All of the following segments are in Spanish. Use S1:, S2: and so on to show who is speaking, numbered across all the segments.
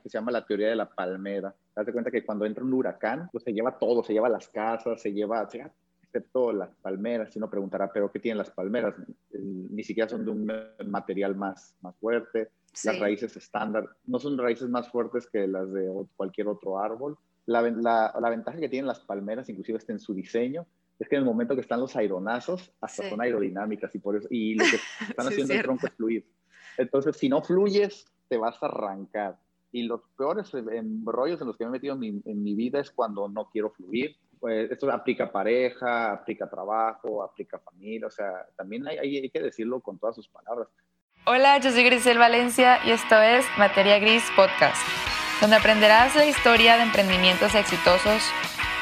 S1: que se llama la teoría de la palmera. Te das cuenta que cuando entra un huracán, pues se lleva todo, se lleva las casas, se lleva, excepto las palmeras. Si uno preguntará, ¿pero qué tienen las palmeras? Ni siquiera son de un material más, más fuerte. Las raíces estándar no son raíces más fuertes que las de cualquier otro árbol. La, la, la ventaja que tienen las palmeras, inclusive está en su diseño, es que en el momento que están los aeronazos, hasta son aerodinámicas y por eso, y lo que están haciendo el tronco es fluir. Entonces, si no fluyes, te vas a arrancar. Y los peores rollos en los que me he metido en mi, en mi vida es cuando no quiero fluir. Pues esto aplica pareja, aplica trabajo, aplica familia, o sea, también hay, hay, hay que decirlo con todas sus palabras.
S2: Hola, yo soy Grisel Valencia y esto es Materia Gris Podcast, donde aprenderás la historia de emprendimientos exitosos,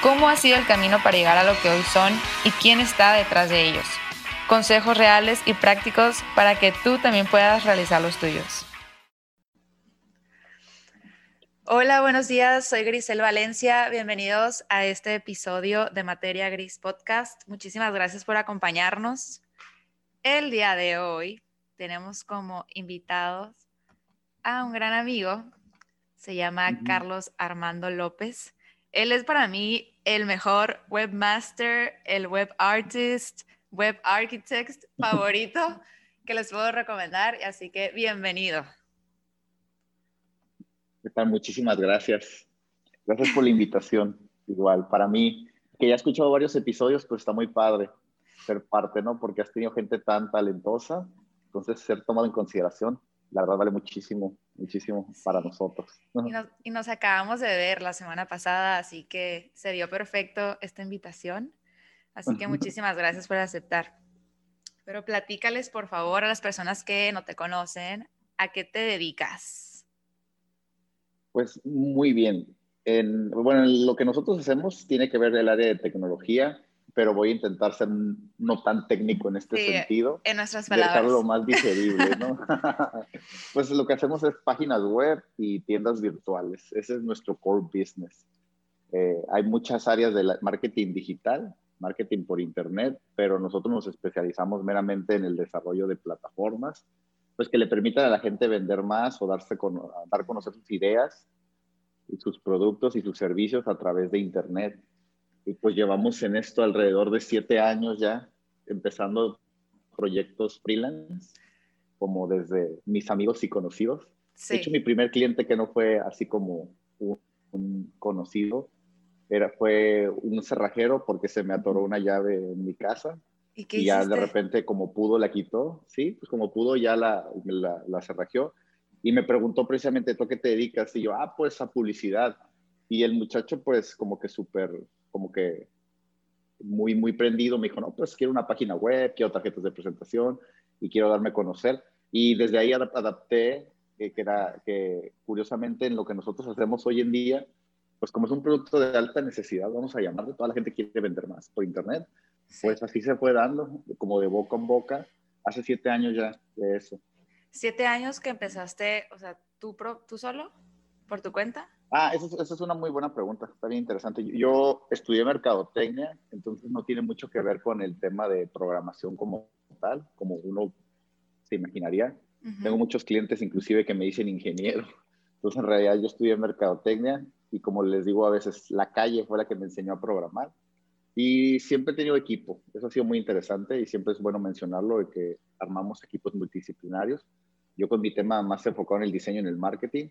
S2: cómo ha sido el camino para llegar a lo que hoy son y quién está detrás de ellos. Consejos reales y prácticos para que tú también puedas realizar los tuyos. Hola, buenos días. Soy Grisel Valencia. Bienvenidos a este episodio de Materia Gris Podcast. Muchísimas gracias por acompañarnos. El día de hoy tenemos como invitados a un gran amigo. Se llama Carlos Armando López. Él es para mí el mejor webmaster, el web artist, web architect favorito que les puedo recomendar. Así que bienvenido.
S1: Muchísimas gracias. Gracias por la invitación. Igual, para mí, que ya he escuchado varios episodios, pues está muy padre ser parte, ¿no? Porque has tenido gente tan talentosa. Entonces, ser tomado en consideración, la verdad vale muchísimo, muchísimo para nosotros.
S2: Y nos, y nos, acabamos de ver la semana pasada, así que se dio perfecto esta invitación. Así que muchísimas gracias por aceptar. Pero platícales, por favor, a las personas que no te conocen, ¿a qué te dedicas?
S1: Pues muy bien. En, bueno, lo que nosotros hacemos tiene que ver el área de tecnología, pero voy a intentar ser no tan técnico en este sentido.
S2: En nuestras palabras.
S1: Dejarlo lo más digerible, ¿no? pues lo que hacemos es páginas web y tiendas virtuales. Ese es nuestro core business. Eh, hay muchas áreas de marketing digital, marketing por internet, pero nosotros nos especializamos meramente en el desarrollo de plataformas pues que le permitan a la gente vender más o darse con, dar a conocer sus ideas y sus productos y sus servicios a través de Internet. Y pues llevamos en esto alrededor de siete años ya, empezando proyectos freelance, como desde mis amigos y conocidos. De hecho, mi primer cliente que no fue así como un, conocido, era, fue un cerrajero porque se me atoró una llave en mi casa ¿Y, ya de repente, como pudo, la quitó, ¿sí? Pues como pudo, ya la, la, la cerrajeó. Y me preguntó precisamente, ¿tú a qué te dedicas? Y yo, ah, pues a publicidad. Y el muchacho, pues como que súper, como que muy, muy prendido, me dijo, no, pues quiero una página web, quiero tarjetas de presentación y quiero darme a conocer. Y desde ahí adapté, que, que era que curiosamente en lo que nosotros hacemos hoy en día, pues como es un producto de alta necesidad, vamos a llamarlo, toda la gente quiere vender más por internet, pues así se fue dando, como de boca en boca, hace siete años ya de eso.
S2: ¿Siete años que empezaste, o sea, tú, tú solo, por tu cuenta?
S1: Ah, esa es una muy buena pregunta, está bien interesante. Yo estudié mercadotecnia, entonces no tiene mucho que ver con el tema de programación como tal, como uno se imaginaría. Tengo muchos clientes inclusive que me dicen ingeniero. Entonces en realidad yo estudié mercadotecnia y como les digo a veces, la calle fue la que me enseñó a programar. Y siempre he tenido equipo, eso ha sido muy interesante y siempre es bueno mencionarlo, de que armamos equipos multidisciplinarios. Yo con mi tema más enfocado en el diseño y en el marketing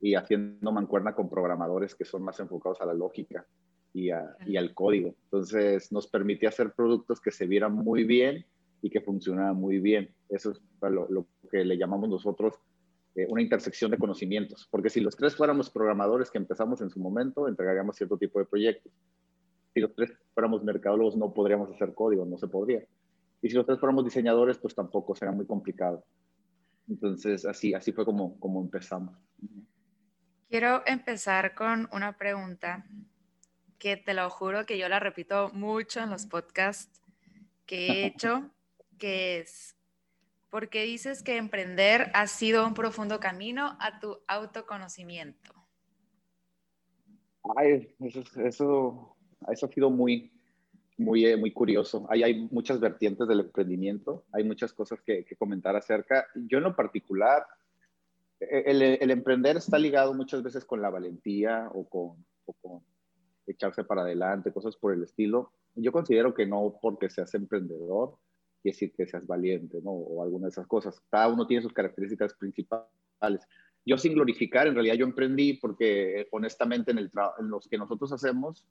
S1: y haciendo mancuerna con programadores que son más enfocados a la lógica y, y al código. Entonces nos permitía hacer productos que se vieran muy bien y que funcionaran muy bien. Eso es lo, lo que le llamamos nosotros eh, una intersección de conocimientos, porque si los tres fuéramos programadores que empezamos en su momento, entregaríamos cierto tipo de proyectos si los tres fuéramos mercadólogos no podríamos hacer código, no se podría. Y si los tres fuéramos diseñadores, pues tampoco será muy complicado. Entonces, así, así fue como, como empezamos.
S2: Quiero empezar con una pregunta que te lo juro que yo la repito mucho en los podcasts que he hecho, que es, ¿por qué dices que emprender ha sido un profundo camino a tu autoconocimiento?
S1: Ay, eso, eso eso ha sido muy, muy, eh, muy curioso. Ahí hay muchas vertientes del emprendimiento, hay muchas cosas que, comentar acerca. Yo en lo particular, e, el, el, emprender está ligado muchas veces con la valentía o con, o con echarse para adelante, cosas por el estilo. Yo considero que no porque seas emprendedor, quiere decir que seas valiente, ¿no? O alguna de esas cosas. Cada uno tiene sus características principales. Yo sin glorificar, en realidad yo emprendí porque honestamente en, el en los que nosotros hacemos,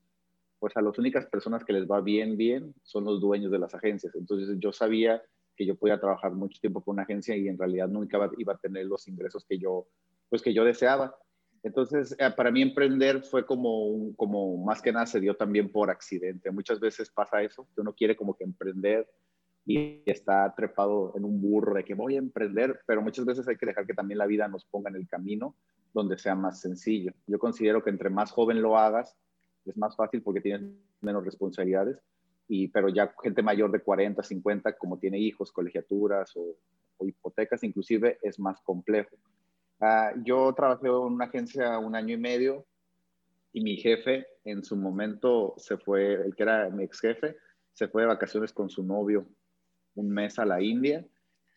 S1: pues a las únicas personas que les va bien, bien, son los dueños de las agencias. Entonces yo sabía que yo podía trabajar mucho tiempo con una agencia y en realidad nunca iba a tener los ingresos que yo, pues que yo deseaba. Entonces, eh, para mí emprender fue como, como más que nada se dio también por accidente. Muchas veces pasa eso, que uno quiere como que emprender y está trepado en un burro de que voy a emprender, pero muchas veces hay que dejar que también la vida nos ponga en el camino donde sea más sencillo. Yo considero que entre más joven lo hagas, es más fácil porque tienes menos responsabilidades, y, pero ya gente mayor de 40, 50, como tiene hijos, colegiaturas o, hipotecas, inclusive es más complejo. Uh, yo trabajé en una agencia un año y medio y mi jefe en su momento se fue, el que era mi ex jefe, se fue de vacaciones con su novio un mes a la India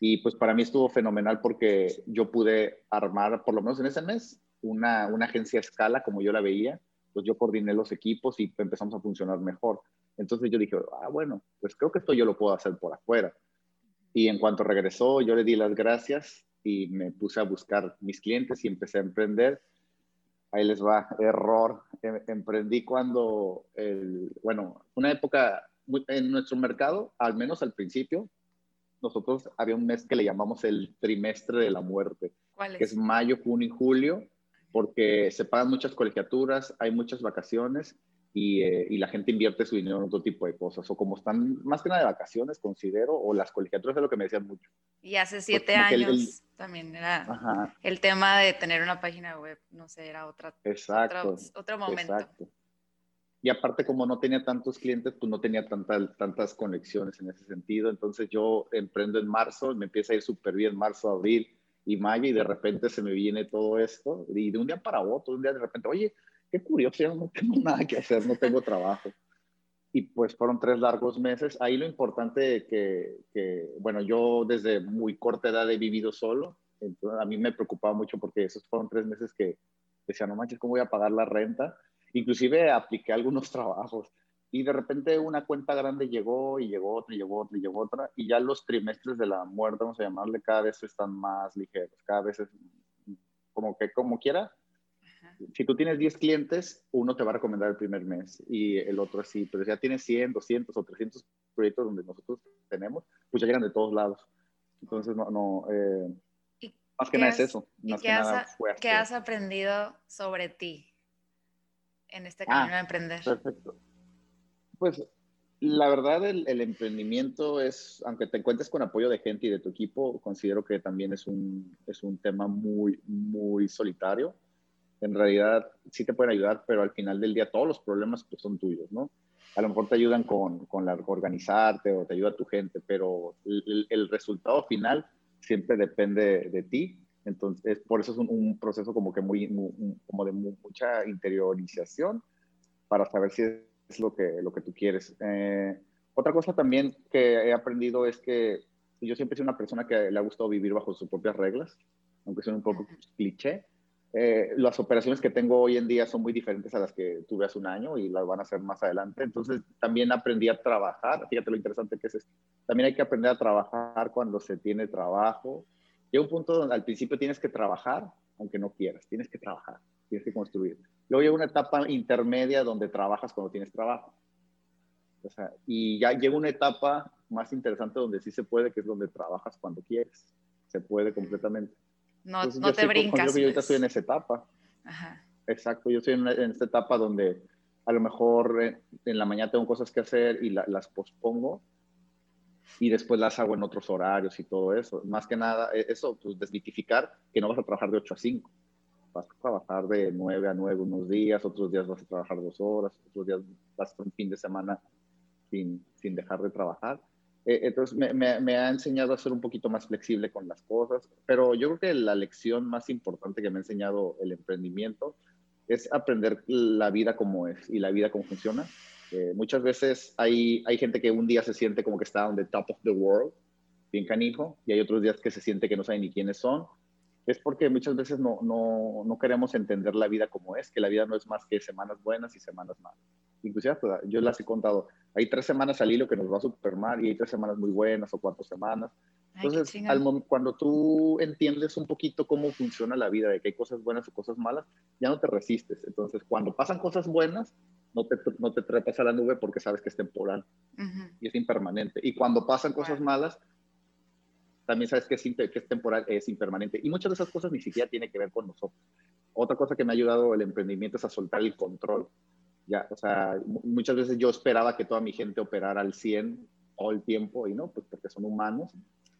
S1: y pues para mí estuvo fenomenal porque yo pude armar, por lo menos en ese mes, una, una agencia a escala como yo la veía, pues yo coordiné los equipos y empezamos a funcionar mejor. Entonces yo dije, ah, bueno, pues creo que esto yo lo puedo hacer por afuera. Y en cuanto regresó, yo le di las gracias y me puse a buscar mis clientes y empecé a emprender. Ahí les va, error. Em, emprendí cuando, el, bueno, una época en nuestro mercado, al menos al principio, nosotros había un mes que le llamamos el trimestre de la muerte,
S2: ¿Cuál es?
S1: que es mayo, junio y julio, porque se pagan muchas colegiaturas, hay muchas vacaciones y, eh, y, la gente invierte su dinero en otro tipo de cosas. O como están más que nada de vacaciones, considero, o las colegiaturas es lo que me decían mucho.
S2: Y hace siete años el, el, también era ajá. el tema de tener una página web, no sé, era otra,
S1: exacto,
S2: otro, otro momento.
S1: Exacto. Y aparte, como no tenía tantos clientes, pues no tenía tanta, tantas conexiones en ese sentido. Entonces yo emprendo en marzo, me empieza a ir súper bien marzo, abril y mayo, y de repente se me viene todo esto. Y de un día para otro, un día de repente, oye, qué curioso, yo no tengo nada que hacer, no tengo trabajo. Y pues fueron tres largos meses. Ahí lo importante que, que, bueno, yo desde muy corta edad he vivido solo, entonces a mí me preocupaba mucho porque esos fueron tres meses que decía, no manches, ¿cómo voy a pagar la renta? Inclusive apliqué algunos trabajos y de repente una cuenta grande llegó y llegó otra y llegó otra y llegó otra y ya los trimestres de la muerte, vamos a llamarle, cada vez están más ligeros, cada vez es como que como quiera, si tú tienes 10 clientes, uno te va a recomendar el primer mes y el otro así, pero si ya tienes 100, 200 o 300 proyectos donde nosotros tenemos, pues ya llegan de todos lados. Entonces, no, no eh, más que nada has, es eso. Más
S2: qué,
S1: que
S2: has,
S1: nada
S2: ¿Qué has aprendido sobre ti en este camino
S1: ah,
S2: de emprender?
S1: Perfecto. Pues la verdad, el, emprendimiento es, aunque te encuentres con apoyo de gente y de tu equipo, considero que también es un, es un tema muy, muy solitario en realidad sí te pueden ayudar, pero al final del día todos los problemas pues, son tuyos, ¿no? A lo mejor te ayudan con, con la, organizarte o te ayuda tu gente, pero el, resultado final siempre depende de, ti. Entonces, por eso es un, proceso como que muy, muy, como de mucha interiorización para saber si lo que, lo que tú quieres. Eh, otra cosa también que he aprendido es que yo siempre soy una persona que le ha gustado vivir bajo sus propias reglas, aunque sea un poco cliché eh, las operaciones que tengo hoy en día son muy diferentes a las que tuve hace un año y las van a hacer más adelante. Entonces, también aprendí a trabajar. Fíjate lo interesante que es esto. También hay que aprender a trabajar cuando se tiene trabajo. Llega un punto donde al principio tienes que trabajar, aunque no quieras. Tienes que trabajar, tienes que construir. Luego llega una etapa intermedia donde trabajas cuando tienes trabajo. O sea, y ya llega una etapa más interesante donde sí se puede, que es donde trabajas cuando quieres. Se puede completamente.
S2: No, Entonces, no te brincas.
S1: Yo, yo ahorita estoy en esa etapa.
S2: Ajá.
S1: Exacto, yo estoy en, en, esta etapa donde a lo mejor en, en la mañana tengo cosas que hacer y la, las pospongo y después las hago en otros horarios y todo eso. Más que nada, e, eso, pues desmitificar que no vas a trabajar de 8 a 5. Vas a trabajar de 9 a 9 unos días, otros días vas a trabajar dos horas, otros días vas a estar un fin de semana sin, sin dejar de trabajar. Eh, entonces me, me, me, ha enseñado a ser un poquito más flexible con las cosas, pero yo creo que la lección más importante que me ha enseñado el emprendimiento es aprender la vida como es y la vida cómo funciona. Eh, muchas veces hay, hay gente que un día se siente como que está on the top of the world, bien canijo, y hay otros días que se siente que no sabe ni quiénes son. Es porque muchas veces no, no, no, queremos entender la vida como es, que la vida no es más que semanas buenas y semanas malas. Inclusive pues, yo las he contado, hay tres semanas al hilo que nos va súper mal y hay tres semanas muy buenas o cuatro semanas. Entonces, cuando tú entiendes un poquito cómo funciona la vida, de que hay cosas buenas o cosas malas, ya no te resistes. Entonces, cuando pasan cosas buenas, no te, no te trepas a la nube porque sabes que es temporal y es impermanente. Y cuando pasan cosas malas, también sabes que es, que es temporal, es impermanente. Y muchas de esas cosas ni siquiera tienen que ver con nosotros. Otra cosa que me ha ayudado el emprendimiento es a soltar el control. Ya, o sea, muchas veces yo esperaba que toda mi gente operara al 100 todo el tiempo y no, pues porque son humanos.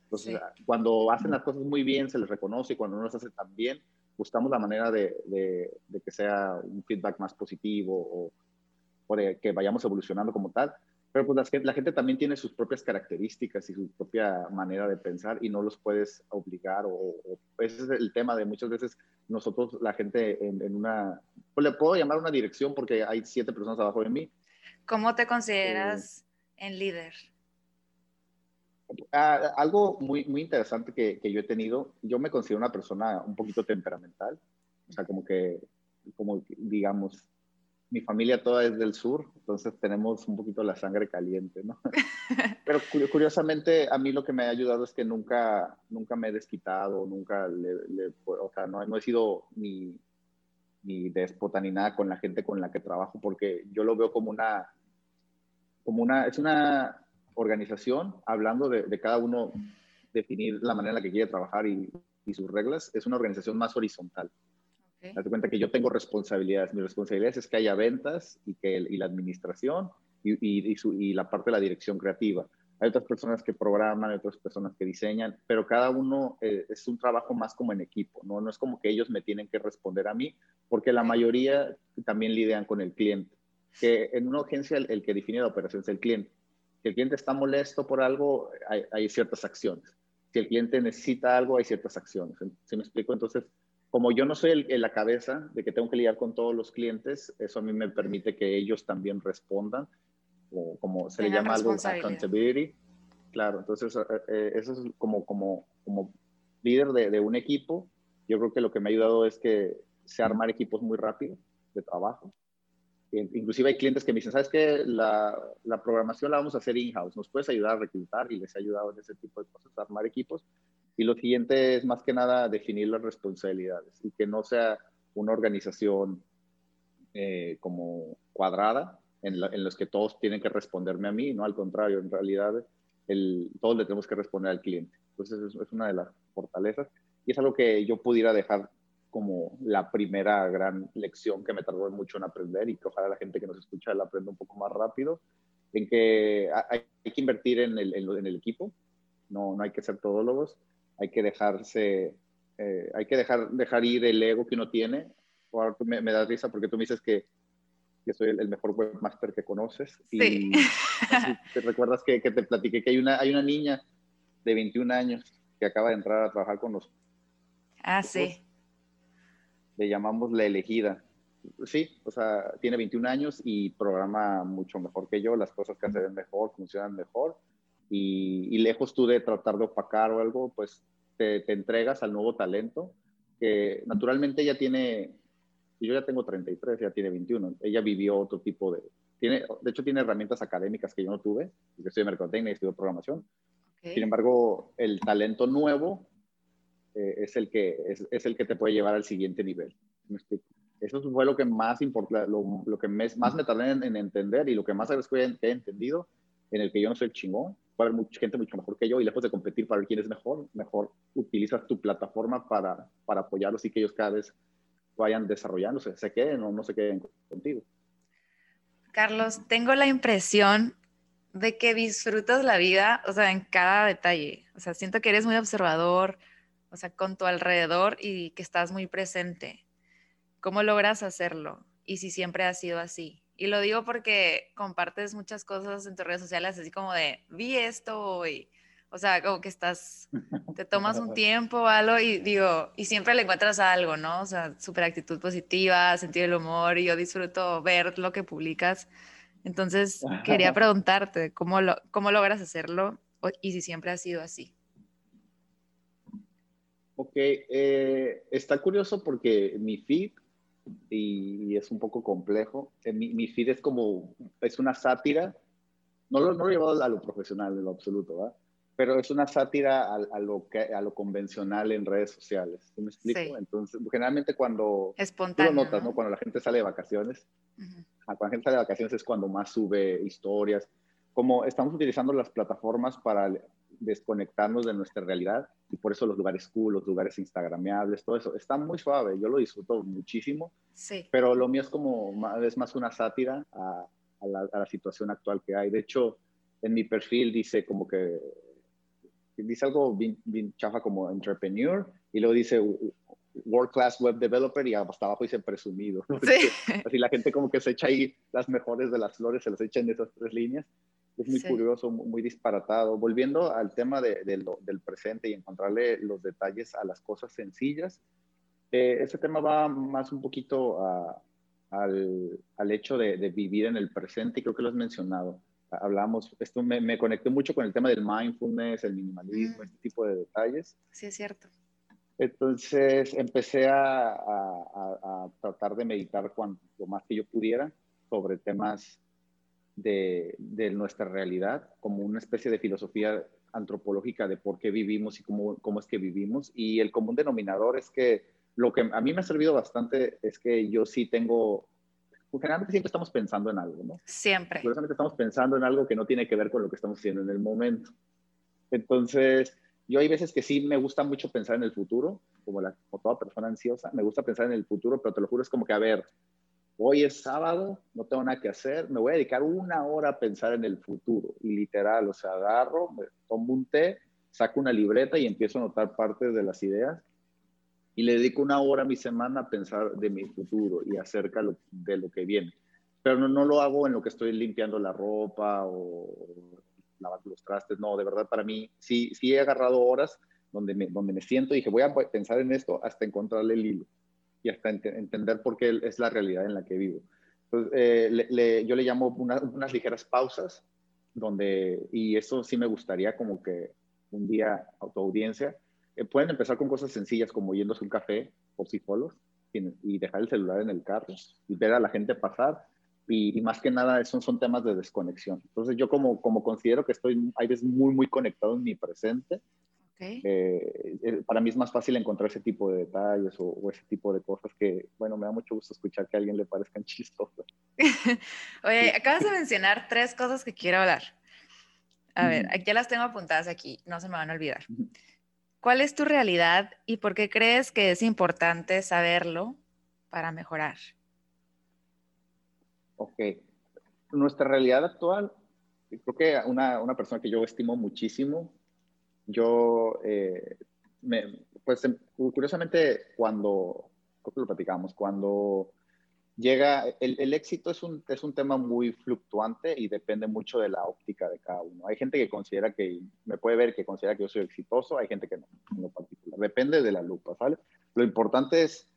S1: Entonces, cuando hacen las cosas muy bien, se les reconoce y cuando no las hace tan bien, buscamos la manera de, de, que sea un feedback más positivo o, o de que vayamos evolucionando como tal. Pero pues la, gente también tiene sus propias características y su propia manera de pensar y no los puedes obligar o, ese es el tema de muchas veces nosotros, la gente en, una, pues le puedo llamar una dirección porque hay siete personas abajo de mí.
S2: ¿Cómo te consideras eh, en líder?
S1: Ah, algo muy, muy interesante que, que, yo he tenido, yo me considero una persona un poquito temperamental, o sea, como que, como digamos, mi familia toda es del sur, entonces tenemos un poquito la sangre caliente, ¿no? Pero curiosamente a mí lo que me ha ayudado es que nunca, nunca me he desquitado, nunca le, o sea, no, no, he sido ni, ni déspota ni nada con la gente con la que trabajo, porque yo lo veo como una, como una, es una organización, hablando de, de cada uno definir la manera en la que quiere trabajar y, y sus reglas, es una organización más horizontal. Okay. cuenta que yo tengo responsabilidades. Mi responsabilidad es que haya ventas y, que, y la administración y, y, su, y, la parte de la dirección creativa. Hay otras personas que programan, hay otras personas que diseñan, pero cada uno eh, es un trabajo más como en equipo, ¿no? No es como que ellos me tienen que responder a mí, porque la mayoría también lidian con el cliente. Que en una agencia el, que define la operación es el cliente. Si el cliente está molesto por algo, hay, hay ciertas acciones. Si el cliente necesita algo, hay ciertas acciones. ¿Se me explico? Entonces, como yo no soy el, la cabeza de que tengo que lidiar con todos los clientes, eso a mí me permite que ellos también respondan, o como se le llama algo accountability. Claro, entonces eh, eh, eso es como, como, como líder de, de, un equipo. Yo creo que lo que me ha ayudado es que sé armar equipos muy rápido de trabajo. Inclusive hay clientes que me dicen, ¿sabes qué? La, la programación la vamos a hacer in-house, ¿nos puedes ayudar a reclutar? Y les he ayudado en ese tipo de cosas, a armar equipos. Y lo siguiente es más que nada definir las responsabilidades y que no sea una organización eh, como cuadrada en, en, los que todos tienen que responderme a mí, no al contrario, en realidad el, todos le tenemos que responder al cliente. Entonces es, una de las fortalezas y es algo que yo pudiera dejar como la primera gran lección que me tardó mucho en aprender y que ojalá la gente que nos escucha la aprenda un poco más rápido, en que hay, hay que invertir en el, en el equipo, no, no hay que ser todólogos, hay que dejarse, eh, hay que dejar, dejar ir el ego que uno tiene. Ahora me, me da risa porque tú me dices que, que soy el, mejor webmaster que conoces. Y te recuerdas que, que, te platiqué que hay una, hay una niña de 21 años que acaba de entrar a trabajar con nosotros.
S2: Ah, sí.
S1: Le llamamos la elegida. Sí, o sea, tiene 21 años y programa mucho mejor que yo, las cosas que hacen mejor, funcionan mejor y, lejos tú de tratar de opacar o algo, pues te, entregas al nuevo talento, que naturalmente ella tiene, y yo ya tengo 33, ella tiene 21, ella vivió otro tipo de, tiene, de hecho tiene herramientas académicas que yo no tuve, estoy en mercadotecnia y estudio programación. Sin embargo, el talento nuevo eh, es, el que, es, es, el que te puede llevar al siguiente nivel. Eso fue lo que más importa, lo, lo, que me, más me tardé en, en, entender y lo que más agradezco he entendido, en el que yo no soy el chingón, va a haber mucha gente mucho mejor que yo y lejos de competir para ver quién es mejor, mejor utilizas tu plataforma para, para apoyarlos y que ellos cada vez vayan desarrollándose, se queden o no se queden contigo.
S2: Carlos, tengo la impresión de que disfrutas la vida, o sea, en cada detalle. O sea, siento que eres muy observador, o sea, con tu alrededor y que estás muy presente. ¿Cómo logras hacerlo? Y si siempre ha sido así. Y lo digo porque compartes muchas cosas en tus redes sociales, así como de, vi esto hoy. O sea, como que estás, te tomas un tiempo o algo y digo, y siempre le encuentras algo, ¿no? O sea, súper actitud positiva, sentido del humor y yo disfruto ver lo que publicas. Entonces, quería preguntarte, ¿cómo, lo, cómo logras hacerlo y si siempre ha sido así?
S1: Ok, eh, está curioso porque mi feed, y, es un poco complejo, eh, mi, feed es como, es una sátira, no lo, no lo he llevado a lo profesional en lo absoluto, ¿verdad? pero es una sátira a, lo que, a lo convencional en redes sociales. ¿Sí me explico? Entonces, generalmente cuando...
S2: Espontáneo.
S1: Tú lo notas, ¿no? Cuando la gente sale de vacaciones, cuando la gente sale de vacaciones es cuando más sube historias. Como estamos utilizando las plataformas para desconectarnos de nuestra realidad y por eso los lugares cool, los lugares instagrameables, todo eso, está muy suave, yo lo disfruto muchísimo,
S2: sí.
S1: pero lo mío es como, es más una sátira a, a, la, a la situación actual que hay. De hecho, en mi perfil dice como que dice algo bien, chafa como entrepreneur y luego dice world class web developer y hasta abajo dice presumido. Así la gente como que se echa ahí las mejores de las flores, se las echa en esas tres líneas. Es muy curioso, muy disparatado. Volviendo al tema de, del presente y encontrarle los detalles a las cosas sencillas, eh, ese tema va más un poquito al, al, hecho de, de, vivir en el presente y creo que lo has mencionado hablamos, esto me, me, conecté mucho con el tema del mindfulness, el minimalismo, mm. este tipo de detalles.
S2: Sí, es cierto.
S1: Entonces empecé a, a, tratar de meditar cuanto más que yo pudiera sobre temas de, de, nuestra realidad, como una especie de filosofía antropológica de por qué vivimos y cómo, cómo es que vivimos. Y el común denominador es que lo que a mí me ha servido bastante es que yo sí tengo pues, generalmente siempre estamos pensando en algo, ¿no?
S2: Siempre.
S1: Curiosamente estamos pensando en algo que no tiene que ver con lo que estamos haciendo en el momento. Entonces, yo hay veces que sí me gusta mucho pensar en el futuro, como, la, como toda persona ansiosa, me gusta pensar en el futuro, pero te lo juro, es como que, a ver, hoy es sábado, no tengo nada que hacer, me voy a dedicar una hora a pensar en el futuro. Y literal, o sea, agarro, me tomo un té, saco una libreta y empiezo a anotar partes de las ideas y le dedico una hora a mi semana a pensar de mi futuro y acerca de lo que viene. Pero no, no lo hago en lo que estoy limpiando la ropa o lavando los trastes, no, de verdad para mí sí, sí he agarrado horas donde me, donde me siento y dije voy a pensar en esto hasta encontrarle el hilo y hasta entender por qué es la realidad en la que vivo. Eh, yo le llamo unas ligeras pausas donde, y eso sí me gustaría como que un día a audiencia eh, pueden empezar con cosas sencillas como yéndose un café por sí solos y dejar el celular en el carro y ver a la gente pasar. Y, más que nada son, son temas de desconexión. Entonces yo como, como considero que estoy hay muy, muy conectado en mi presente, eh, eh, para mí es más fácil encontrar ese tipo de detalles o, ese tipo de cosas que, bueno, me da mucho gusto escuchar que a alguien le parezcan chistosas.
S2: Oye, acabas de mencionar tres cosas que quiero hablar. A ver, aquí ya las tengo apuntadas aquí, no se me van a olvidar. ¿Cuál es tu realidad y por qué crees que es importante saberlo para mejorar?
S1: Ok. Nuestra realidad actual, creo que una, una persona que yo estimo muchísimo, yo, eh, me, pues em, curiosamente, cuando, creo que lo platicamos, cuando llega, el, el, éxito es un, es un tema muy fluctuante y depende mucho de la óptica de cada uno. Hay gente que considera que, me puede ver que considera que yo soy exitoso, hay gente que no, en lo particular. Depende de la lupa, ¿sale? Lo importante es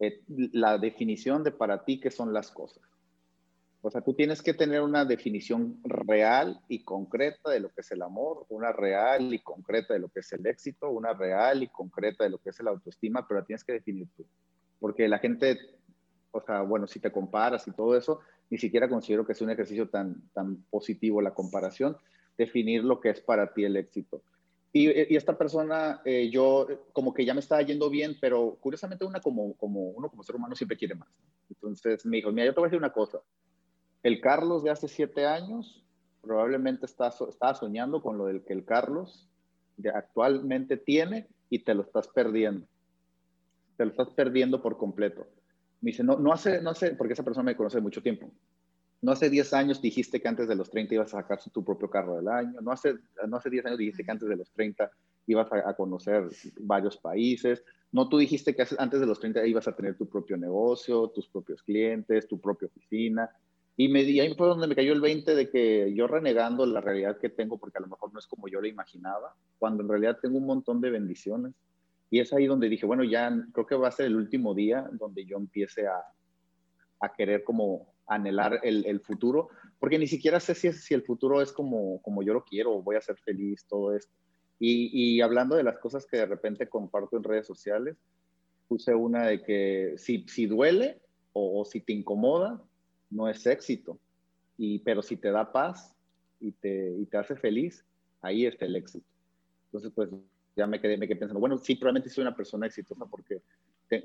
S1: eh, la definición de para ti qué son las cosas. O sea, tú tienes que tener una definición real y concreta de lo que es el amor, una real y concreta de lo que es el éxito, una real y concreta de lo que es la autoestima, pero la tienes que definir tú. Porque la gente o sea, bueno, si te comparas y todo eso, ni siquiera considero que sea un ejercicio tan, tan positivo la comparación, definir lo que es para ti el éxito. Y, y esta persona, eh, yo como que ya me estaba yendo bien, pero curiosamente una como, como, uno como ser humano siempre quiere más. Entonces me dijo, mira, yo te voy a decir una cosa. El Carlos de hace siete años probablemente está, estaba soñando con lo del que el Carlos de actualmente tiene y te lo estás perdiendo. Te lo estás perdiendo por completo. Me dice, no, no hace, no hace, porque esa persona me conoce mucho tiempo. No hace 10 años dijiste que antes de los 30 ibas a sacar tu propio carro del año. No hace, no hace 10 años dijiste que antes de los 30 ibas a, conocer varios países. No tú dijiste que antes de los 30 ibas a tener tu propio negocio, tus propios clientes, tu propia oficina. Y, me, y ahí fue donde me cayó el 20 de que yo renegando la realidad que tengo, porque a lo mejor no es como yo lo imaginaba, cuando en realidad tengo un montón de bendiciones y es ahí donde dije, bueno, ya creo que va a ser el último día donde yo empiece a, a querer como anhelar el, el, futuro, porque ni siquiera sé si, si el futuro es como, como yo lo quiero, voy a ser feliz, todo esto. Y, hablando de las cosas que de repente comparto en redes sociales, puse una de que si, si duele o, si te incomoda, no es éxito. Y, pero si te da paz y te, y te hace feliz, ahí está el éxito. Entonces, pues ya me quedé, me quedé pensando, bueno, sí, probablemente soy una persona exitosa porque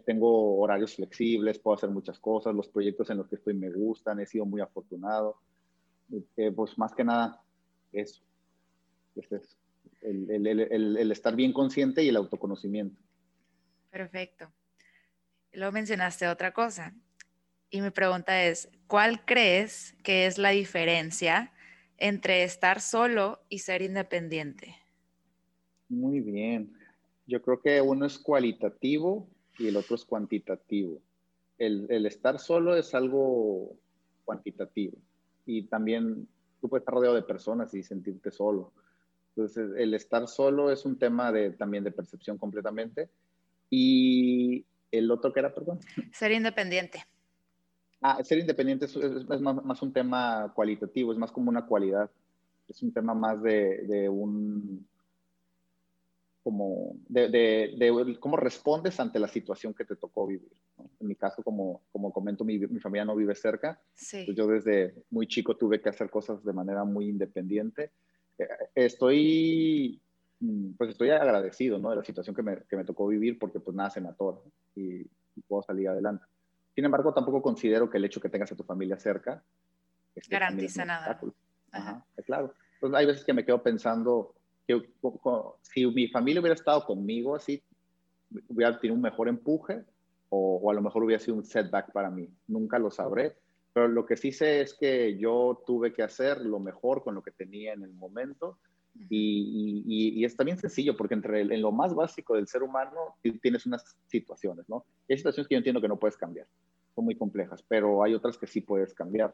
S1: tengo horarios flexibles, puedo hacer muchas cosas, los proyectos en los que estoy me gustan, he sido muy afortunado. Eh, pues más que nada, eso. Este es el, el, el, estar bien consciente y el autoconocimiento.
S2: Perfecto. Luego mencionaste otra cosa. Y mi pregunta es, ¿cuál crees que es la diferencia entre estar solo y ser independiente?
S1: Muy bien. Yo creo que uno es cualitativo y el otro es cuantitativo. El, el estar solo es algo cuantitativo y también tú puedes estar rodeado de personas y sentirte solo. Entonces, el estar solo es un tema de, también de percepción completamente. Y el otro que era, perdón.
S2: Ser independiente.
S1: Ah, ser independiente es, más, un tema cualitativo, es más como una cualidad. Es un tema más de, de un, como de, de, cómo respondes ante la situación que te tocó vivir. En mi caso, como, como comento, mi, mi familia no vive cerca.
S2: Sí.
S1: yo desde muy chico tuve que hacer cosas de manera muy independiente estoy, mm, pues estoy agradecido, ¿no? De la situación que me, que me tocó vivir porque pues nada se me atora y, puedo salir adelante. Sin embargo, tampoco considero que el hecho que tengas a tu familia cerca
S2: garantiza nada.
S1: Ajá. claro. Entonces hay veces que me quedo pensando que si mi familia hubiera estado conmigo así, hubiera tenido un mejor empuje o, o, a lo mejor hubiera sido un setback para mí. Nunca lo sabré, pero lo que sí sé es que yo tuve que hacer lo mejor con lo que tenía en el momento. Y, y, es también sencillo, porque entre en lo más básico del ser humano tienes unas situaciones, ¿no? hay situaciones que yo entiendo que no puedes cambiar, son muy complejas, pero hay otras que sí puedes cambiar.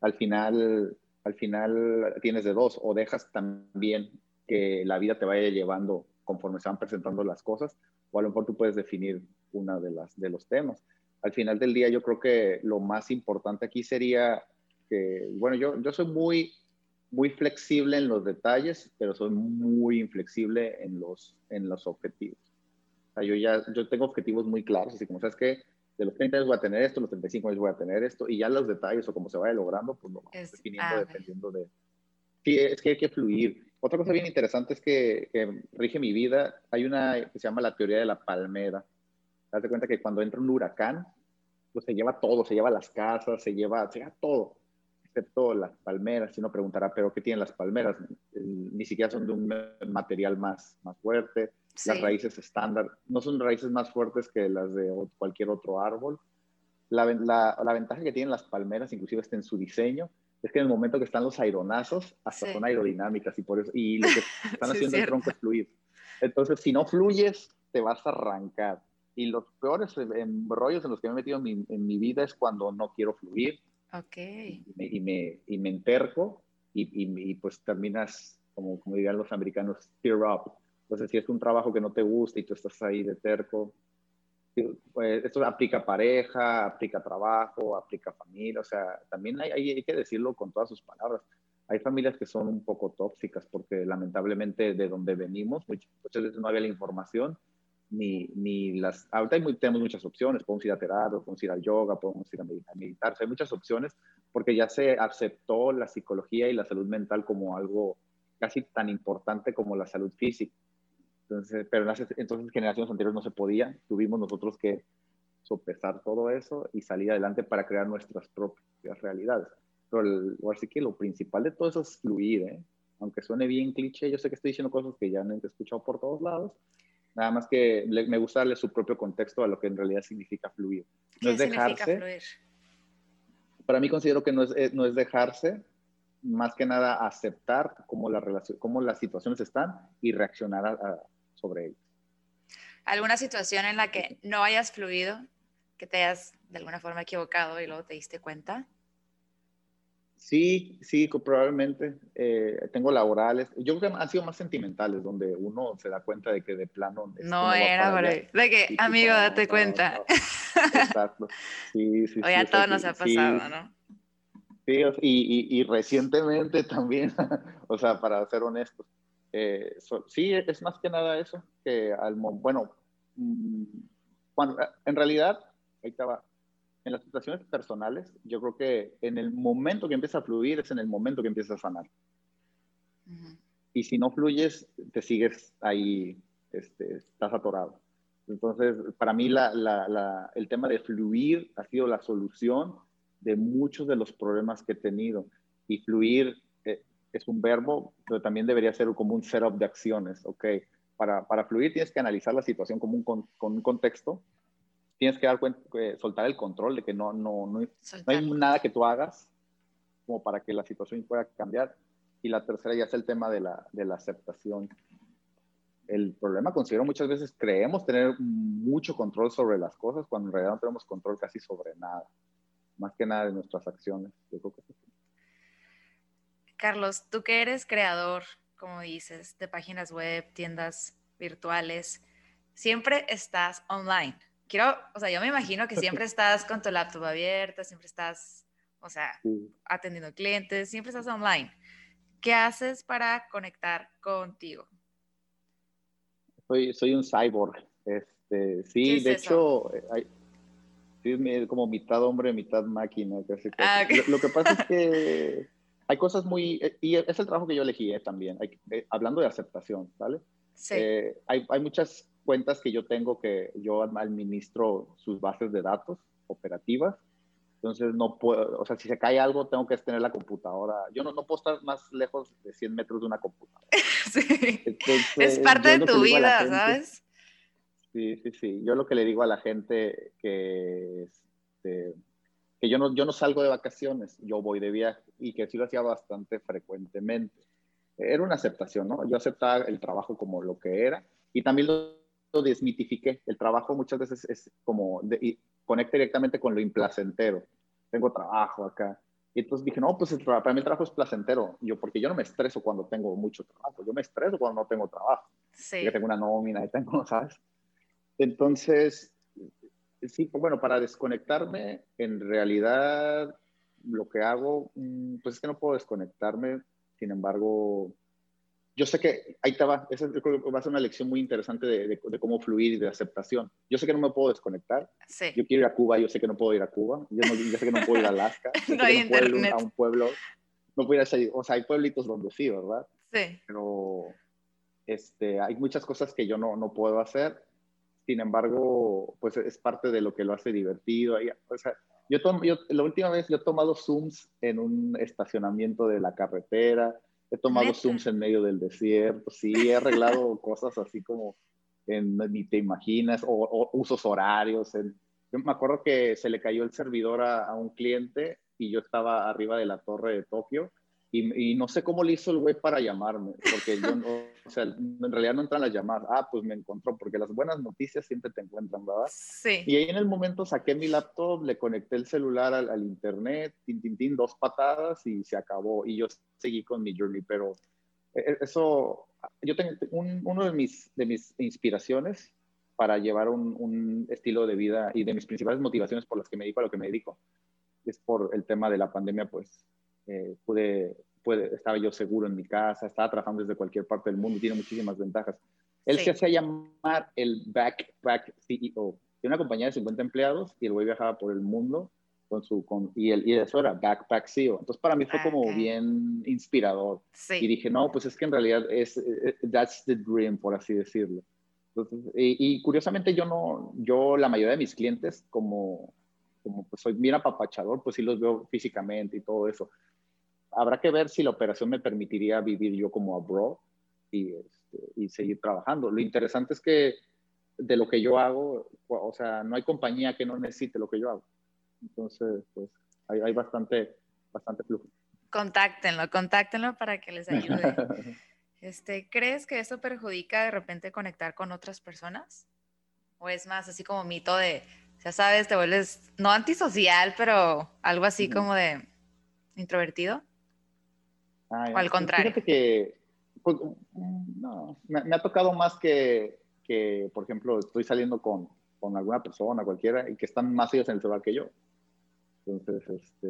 S1: Al final, al final tienes de dos, o dejas también que la vida te vaya llevando conforme se van presentando las cosas, o a lo mejor tú puedes definir una de, las, de los temas al final del día yo creo que lo más importante aquí sería que, bueno, yo, yo soy muy, muy flexible en los detalles, pero soy muy inflexible en los, en los objetivos. O sea, yo ya yo tengo objetivos muy claros, así como sabes que de los 30 años voy a tener esto, los 35 años voy a tener esto, y ya los detalles o cómo se vaya logrando, pues lo vamos definiendo dependiendo de... Sí, es que hay que fluir. Otra cosa bien interesante es que, que rige mi vida, hay una que se llama la teoría de la palmera Date cuenta que cuando entra un huracán, pues se lleva todo, se lleva las casas, se lleva, se lleva todo, excepto las palmeras. Si uno preguntará, ¿pero qué tienen las palmeras? Ni siquiera son de un material más, más fuerte. Las raíces estándar no son raíces más fuertes que las de cualquier otro árbol. La, la, ventaja que tienen las palmeras, inclusive está en su diseño, es que en el momento que están los aironazos, hasta son aerodinámicas y por eso, y lo que están haciendo el tronco es fluir. Entonces, si no fluyes, te vas a arrancar. Y los peores rollos en los que me he metido en mi, vida es cuando no quiero fluir.
S2: Ok.
S1: Y me, y me, y enterco y, y, pues terminas, como, como dirían los americanos, tear up. Entonces, si es un trabajo que no te gusta y tú estás ahí de terco, pues esto aplica pareja, aplica trabajo, aplica familia, o sea, también hay, hay, hay, que decirlo con todas sus palabras. Hay familias que son un poco tóxicas porque lamentablemente de donde venimos muchas veces no había la información ni, ni las... Ahorita hay tenemos muchas opciones, podemos ir a terapia, podemos ir al yoga, podemos ir a meditar, hay muchas opciones porque ya se aceptó la psicología y la salud mental como algo casi tan importante como la salud física. Entonces, pero en entonces generaciones anteriores no se podía, tuvimos nosotros que sopesar todo eso y salir adelante para crear nuestras propias realidades. Pero el, así que lo principal de todo eso es fluir, ¿eh? aunque suene bien cliché, yo sé que estoy diciendo cosas que ya han escuchado por todos lados, Nada más que me gusta darle su propio contexto a lo que en realidad significa fluir.
S2: No es dejarse. Fluir?
S1: Para mí considero que no es, eh, no es dejarse, más que nada aceptar cómo, la relación, cómo las situaciones están y reaccionar sobre ellas.
S2: ¿Alguna situación en la que no hayas fluido, que te hayas de alguna forma equivocado y luego te diste cuenta?
S1: Sí, sí, probablemente. Eh, tengo laborales. Yo creo que han sido más sentimentales, donde uno se da cuenta de que de plano.
S2: No, era, por De que, amigo, date cuenta.
S1: Exacto. Sí, sí,
S2: o ya todo nos ha pasado, ¿no?
S1: Sí, y, y, y, recientemente también, o sea, para ser honestos. Eh, sí, es más que nada eso, que al bueno, mm, cuando, en realidad, ahí estaba, en las situaciones personales, yo creo que en el momento que empieza a fluir es en el momento que empieza a sanar. Y si no fluyes, te sigues ahí, este, estás atorado. Entonces, para mí la, la, el tema de fluir ha sido la solución de muchos de los problemas que he tenido. Y fluir eh, es un verbo, pero también debería ser como un setup de acciones, ¿ok? Para, para fluir tienes que analizar la situación como un, con, un contexto, tienes que dar cuenta, eh, soltar el control de que no, no, no, no hay nada que tú hagas como para que la situación pueda cambiar. Y la tercera ya es el tema de la, de la aceptación. El problema, considero muchas veces, creemos tener mucho control sobre las cosas cuando en realidad no tenemos control casi sobre nada más que nada de nuestras acciones.
S2: Carlos, tú que eres creador, como dices, de páginas web, tiendas virtuales, siempre estás online. Quiero, o sea, yo me imagino que siempre estás con tu laptop abierta, siempre estás, o sea, atendiendo clientes, siempre estás online. ¿Qué haces para conectar contigo?
S1: Soy, soy un cyborg. Este, sí, de hecho, hay, Sí, como mitad hombre, mitad máquina. Ah, lo, que pasa es que hay cosas muy... Eh, y es el trabajo que yo elegí eh, también, eh, hablando de aceptación, ¿vale? Sí. hay, hay muchas cuentas que yo tengo que yo administro sus bases de datos operativas. Entonces no puedo, o sea, si se cae algo, tengo que tener la computadora. Yo no, no puedo estar más lejos de 100 metros de una computadora.
S2: Sí. es parte de tu vida, ¿sabes?
S1: Sí, sí, sí. Yo lo que le digo a la gente que, este, que yo, no, yo no salgo de vacaciones, yo voy de viaje y que sí lo hacía bastante frecuentemente. Era una aceptación, ¿no? Yo aceptaba el trabajo como lo que era y también lo, desmitifiqué. El trabajo muchas veces es como, de, conecta directamente con lo implacentero. Tengo trabajo acá. Y entonces dije, no, pues para mí el trabajo es placentero. Yo, porque yo no me estreso cuando tengo mucho trabajo. Yo me estreso cuando no tengo trabajo. Sí. Yo tengo una nómina y tengo, ¿sabes? Entonces, sí, bueno, para desconectarme, en realidad lo que hago, mm, pues es que no puedo desconectarme, sin embargo, yo sé que ahí va, esa va a ser una lección muy interesante de, cómo fluir y de aceptación. Yo sé que no me puedo desconectar. Sí. Yo quiero ir a Cuba, yo sé que no puedo ir a Cuba. Yo, sé que no puedo ir a Alaska.
S2: no hay internet.
S1: a un pueblo. No puedo ir a, o sea, hay pueblitos donde sí, ¿verdad?
S2: Sí.
S1: Pero este, hay muchas cosas que yo no, no puedo hacer sin embargo, pues es parte de lo que lo hace divertido. O sea, yo, yo, la última vez yo he tomado Zooms en un estacionamiento de la carretera, he tomado Zooms en medio del desierto, sí, he arreglado cosas así como en, ni te imaginas, o, usos horarios. yo me acuerdo que se le cayó el servidor a, a un cliente y yo estaba arriba de la torre de Tokio y, no sé cómo le hizo el güey para llamarme, porque yo no, o sea, en realidad no entran las llamadas. Ah, pues me encontró, porque las buenas noticias siempre te encuentran, ¿verdad?
S2: Sí.
S1: Y ahí en el momento saqué mi laptop, le conecté el celular al, internet, tin, tin, tin, dos patadas y se acabó. Y yo seguí con mi journey, pero e, e, eso, yo tengo un, uno de mis, de mis inspiraciones para llevar un, un, estilo de vida y de mis principales motivaciones por las que me dedico a lo que me dedico, es por el tema de la pandemia, pues eh, pude, pude, estaba yo seguro en mi casa, estaba trabajando desde cualquier parte del mundo, tiene muchísimas ventajas. Él se hacía llamar el Backpack CEO. Tiene una compañía de 50 empleados y el güey viajaba por el mundo con su, con, y, el, y eso era Backpack CEO. Entonces para mí fue como bien inspirador. Y dije, no, pues es que en realidad es, eh, that's the dream, por así decirlo. y, y, curiosamente yo no, yo la mayoría de mis clientes, como, como pues soy bien apapachador, pues sí los veo físicamente y todo eso habrá que ver si la operación me permitiría vivir yo como abroad y, este, y seguir trabajando. Lo interesante es que de lo que yo hago, o sea, no hay compañía que no necesite lo que yo hago. Entonces, pues hay, hay bastante, bastante flujo.
S2: Contáctenlo, contáctenlo para que les ayude. Este, ¿Crees que eso perjudica de repente conectar con otras personas? ¿O es más así como mito de, ya sabes, te vuelves, no antisocial, pero algo así como de introvertido? o al contrario.
S1: Fíjate que, pues, no, me, ha tocado más que, que, por ejemplo, estoy saliendo con, con alguna persona, cualquiera, y que están más ellos en el celular que yo. Entonces, este,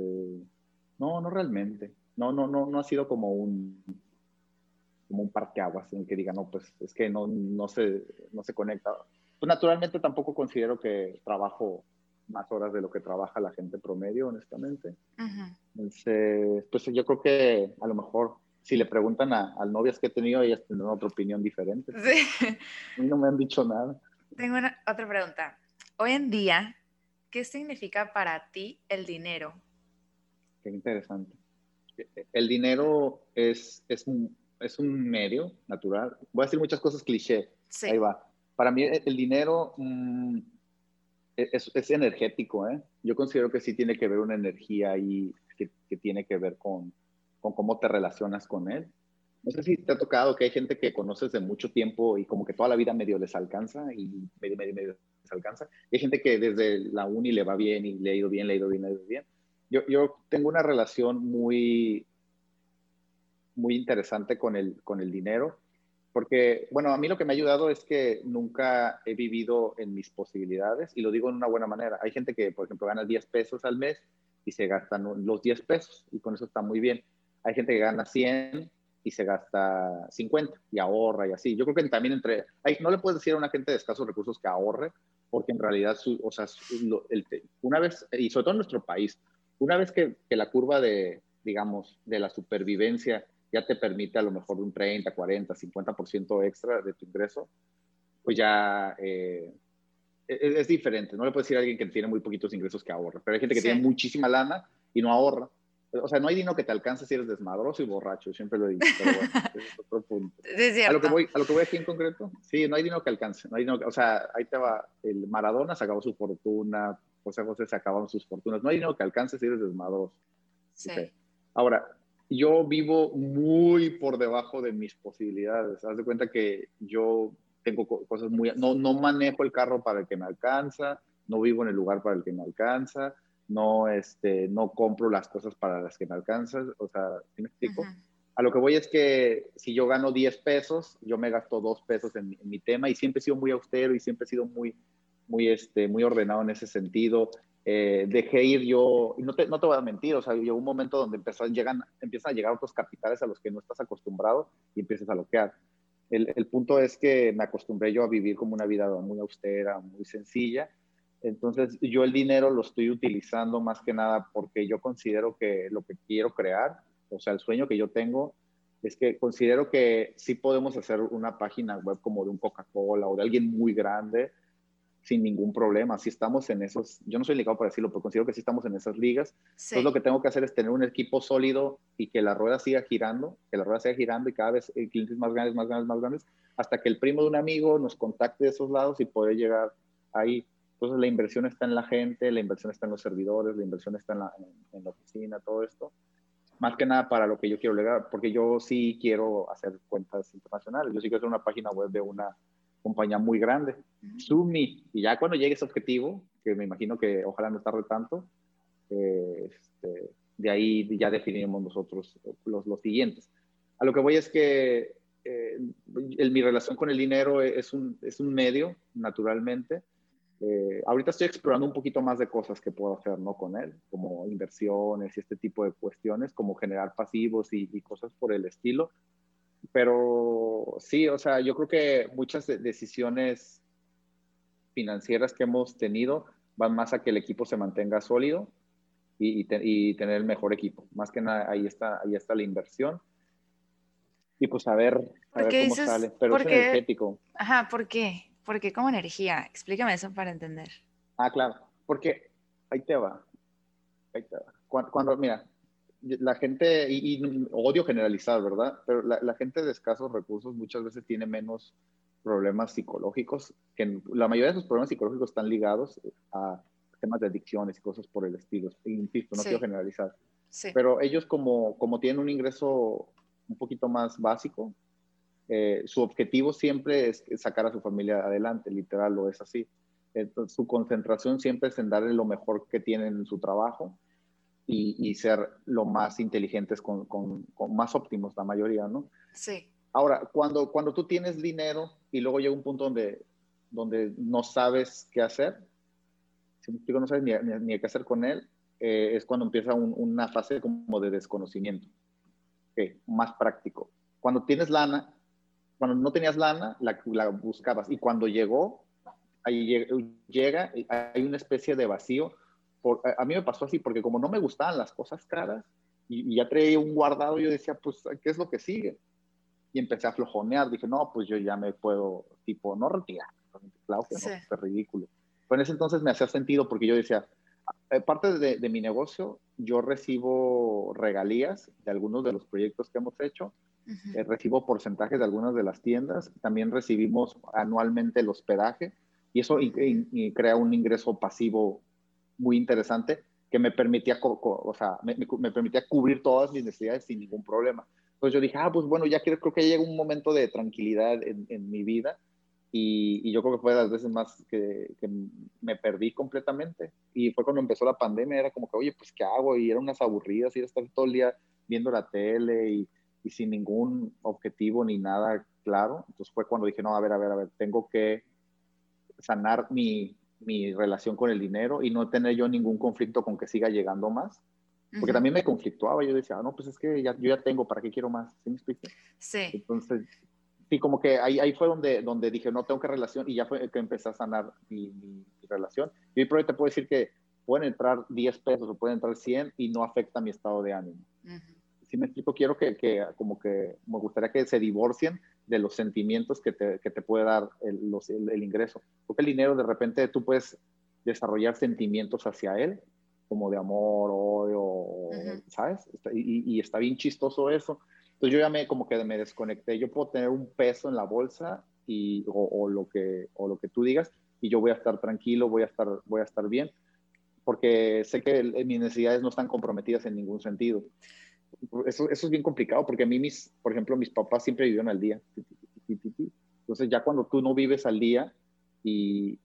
S1: no, no realmente. No, no, no, no ha sido como un, como un parqueaguas en el que diga, no, pues es que no, no, se, no se conecta. Pues naturalmente tampoco considero que trabajo más horas de lo que trabaja la gente promedio, honestamente. Entonces, pues yo creo que a lo mejor si le preguntan a, al novias que he tenido, ellas tendrán otra opinión diferente. Sí. A mí no me han dicho nada.
S2: Tengo una, otra pregunta. Hoy en día, ¿qué significa para ti el dinero?
S1: Qué interesante. El dinero es, es, un, es un medio natural. Voy a decir muchas cosas cliché. Sí. Ahí va. Para mí el dinero mm, es, es, energético. ¿eh? Yo considero que sí tiene que ver una energía ahí que, que tiene que ver con, con cómo te relacionas con él. No sé si te ha tocado que hay gente que conoces de mucho tiempo y como que toda la vida medio les alcanza y medio, medio, medio les alcanza. Y hay gente que desde la uni le va bien y le ha ido bien, le ha ido bien, le ha ido bien. Yo, yo tengo una relación muy, muy interesante con el, con el dinero, porque, bueno, a mí lo que me ha ayudado es que nunca he vivido en mis posibilidades y lo digo en una buena manera. Hay gente que, por ejemplo, gana 10 pesos al mes y se gastan los 10 pesos y con eso está muy bien hay gente que gana 100 y se gasta 50 y ahorra y así. Yo creo que también entre, no le puedes decir a una gente de escasos recursos que ahorre, porque en realidad, o sea, una vez, y sobre todo en nuestro país, una vez que, la curva de, digamos, de la supervivencia ya te permite a lo mejor un 30, 40, 50% extra de tu ingreso, pues ya eh, e, e, es, diferente. No le puedes decir a alguien que tiene muy poquitos ingresos que ahorre, pero hay gente que tiene muchísima lana y no ahorra. O sea, no hay dinero que te alcance si eres desmadroso y borracho, siempre lo dicho, pero bueno, ese es otro punto. a, lo que voy, a lo que voy aquí en concreto, sí, no hay dinero que alcance. No hay dinero o sea, ahí te va, el Maradona se acabó su fortuna, José José se acabaron sus fortunas. No hay dinero que alcance si eres desmadroso. Sí. Ahora, yo vivo muy por debajo de mis posibilidades. Haz de cuenta que yo tengo cosas muy... No, no manejo el carro para el que me alcanza, no vivo en el lugar para el que me alcanza no, este, no compro las cosas para las que me alcanzan, o sea, ¿sí me explico? A lo que voy es que si yo gano 10 pesos, yo me gasto 2 pesos en, mi tema y siempre he sido muy austero y siempre he sido muy, muy, este, muy ordenado en ese sentido. Eh, dejé ir yo, y no te, no te voy a mentir, o sea, llegó un momento donde empezó, llegan, empiezan a llegar otros capitales a los que no estás acostumbrado y empiezas a bloquear. El, el punto es que me acostumbré yo a vivir como una vida muy austera, muy sencilla, entonces, yo el dinero lo estoy utilizando más que nada porque yo considero que lo que quiero crear, o sea, el sueño que yo tengo, es que considero que sí podemos hacer una página web como de un Coca-Cola o de alguien muy grande sin ningún problema. Si estamos en esos, yo no soy ligado para decirlo, pero considero que sí estamos en esas ligas. Entonces lo que tengo que hacer es tener un equipo sólido y que la rueda siga girando, que la rueda siga girando y cada vez clientes más grandes, más grandes, más grandes, hasta que el primo de un amigo nos contacte de esos lados y poder llegar ahí. Entonces la inversión está en la gente, la inversión está en los servidores, la inversión está en la, en, la oficina, todo esto. Más que nada para lo que yo quiero legar, porque yo sí quiero hacer cuentas internacionales. Yo sí quiero hacer una página web de una compañía muy grande. Sumi. Y ya cuando llegue ese objetivo, que me imagino que ojalá no tarde tanto, eh, este, de ahí ya definiremos nosotros los, los siguientes. A lo que voy es que eh, mi relación con el dinero es un, es un medio, naturalmente, eh, ahorita estoy explorando un poquito más de cosas que puedo hacer ¿no? con él, como inversiones y este tipo de cuestiones, como generar pasivos y, cosas por el estilo. Pero sí, o sea, yo creo que muchas decisiones financieras que hemos tenido van más a que el equipo se mantenga sólido y, tener el mejor equipo. Más que nada, ahí está, ahí está la inversión. Y pues a ver, a ver cómo sale. Pero es energético.
S2: Ajá, ¿por qué? ¿Por qué como energía? Explícame eso para entender.
S1: Ah, claro, porque ahí te va. Ahí te va. Cuando, mira, la gente, y, odio generalizar, ¿verdad? Pero la, gente de escasos recursos muchas veces tiene menos problemas psicológicos, que la mayoría de esos problemas psicológicos están ligados a temas de adicciones y cosas por el estilo. Insisto, no quiero generalizar. Sí. Pero ellos como, como tienen un ingreso un poquito más básico, eh, su objetivo siempre es sacar a su familia adelante, literal, lo es así. Entonces, su concentración siempre es en darle lo mejor que tienen en su trabajo y, ser lo más inteligentes, con, con, más óptimos la mayoría, ¿no?
S2: Sí.
S1: Ahora, cuando, cuando tú tienes dinero y luego llega un punto donde, donde no sabes qué hacer, si no sabes ni, ni, qué hacer con él, eh, es cuando empieza una fase como de desconocimiento, más práctico cuando tienes lana, cuando no tenías lana, la, la buscabas. Y cuando llegó, ahí llega, hay una especie de vacío. Por, a mí me pasó así, porque como no me gustaban las cosas caras y, ya traía un guardado, yo decía, pues, ¿qué es lo que sigue? Y empecé a flojonear. Dije, no, pues yo ya me puedo, tipo, no retirar. Claro que no, es ridículo. Pero en ese entonces me hacía sentido porque yo decía, eh, parte de, de, mi negocio, yo recibo regalías de algunos de los proyectos que hemos hecho, eh, recibo porcentajes de algunas de las tiendas, también recibimos anualmente el hospedaje y eso crea un ingreso pasivo muy interesante que me permitía, o sea, me, me, permitía cubrir todas mis necesidades sin ningún problema. Entonces yo dije, ah, pues bueno, ya creo, creo que llega un momento de tranquilidad en, en mi vida y, y, yo creo que fue de las veces más que, que, me perdí completamente. Y fue cuando empezó la pandemia, era como que, oye, pues ¿qué hago? Y eran unas aburridas, y estar todo el día viendo la tele y, y sin ningún objetivo ni nada claro. Entonces fue cuando dije, no, a ver, a ver, a ver, tengo que sanar mi, mi, relación con el dinero y no tener yo ningún conflicto con que siga llegando más. Porque también me conflictuaba, yo decía, ah, no, pues es que ya, yo ya tengo, ¿para qué quiero más? ¿Sí me explico?
S2: Sí.
S1: Entonces, sí, como que ahí, ahí fue donde, donde dije, no tengo que relación y ya fue que empecé a sanar mi, mi, relación. Y hoy por hoy te puedo decir que pueden entrar 10 pesos o pueden entrar 100 y no afecta mi estado de ánimo. Si me explico, quiero que, que, como que me gustaría que se divorcien de los sentimientos que te, que te puede dar el, los, el, ingreso. Porque el dinero de repente tú puedes desarrollar sentimientos hacia él, como de amor, odio, ¿sabes? Y, y, está bien chistoso eso. Entonces yo ya me como que me desconecté. Yo puedo tener un peso en la bolsa y, o, o, lo que, o lo que tú digas y yo voy a estar tranquilo, voy a estar, voy a estar bien, porque sé que mis necesidades no están comprometidas en ningún sentido eso, eso es bien complicado porque a mí, mis, por ejemplo, mis papás siempre vivieron al día. Entonces ya cuando tú no vives al día y,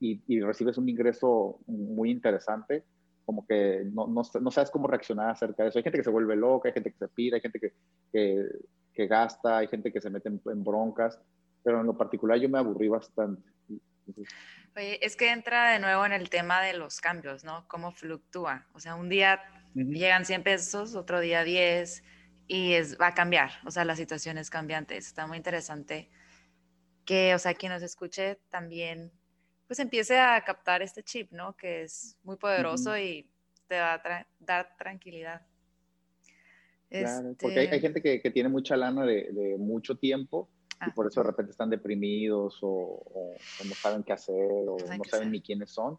S1: y, recibes un ingreso muy interesante, como que no, no, no, sabes cómo reaccionar acerca de eso. Hay gente que se vuelve loca, hay gente que se pira, hay gente que, que, que gasta, hay gente que se mete en, en, broncas, pero en lo particular yo me aburrí bastante.
S2: Oye, es que entra de nuevo en el tema de los cambios, ¿no? Cómo fluctúa. O sea, un día Llegan 100 pesos, otro día 10 y es, va a cambiar. O sea, la situación es cambiante. Está muy interesante que, o sea, quien nos escuche también, pues empiece a captar este chip, ¿no? Que es muy poderoso y te va a dar tranquilidad.
S1: Claro, porque hay, hay, este gente que, que, tiene mucha lana de, de mucho tiempo y por eso de repente están deprimidos o, o, o no saben qué hacer o no, no saben ni quiénes son,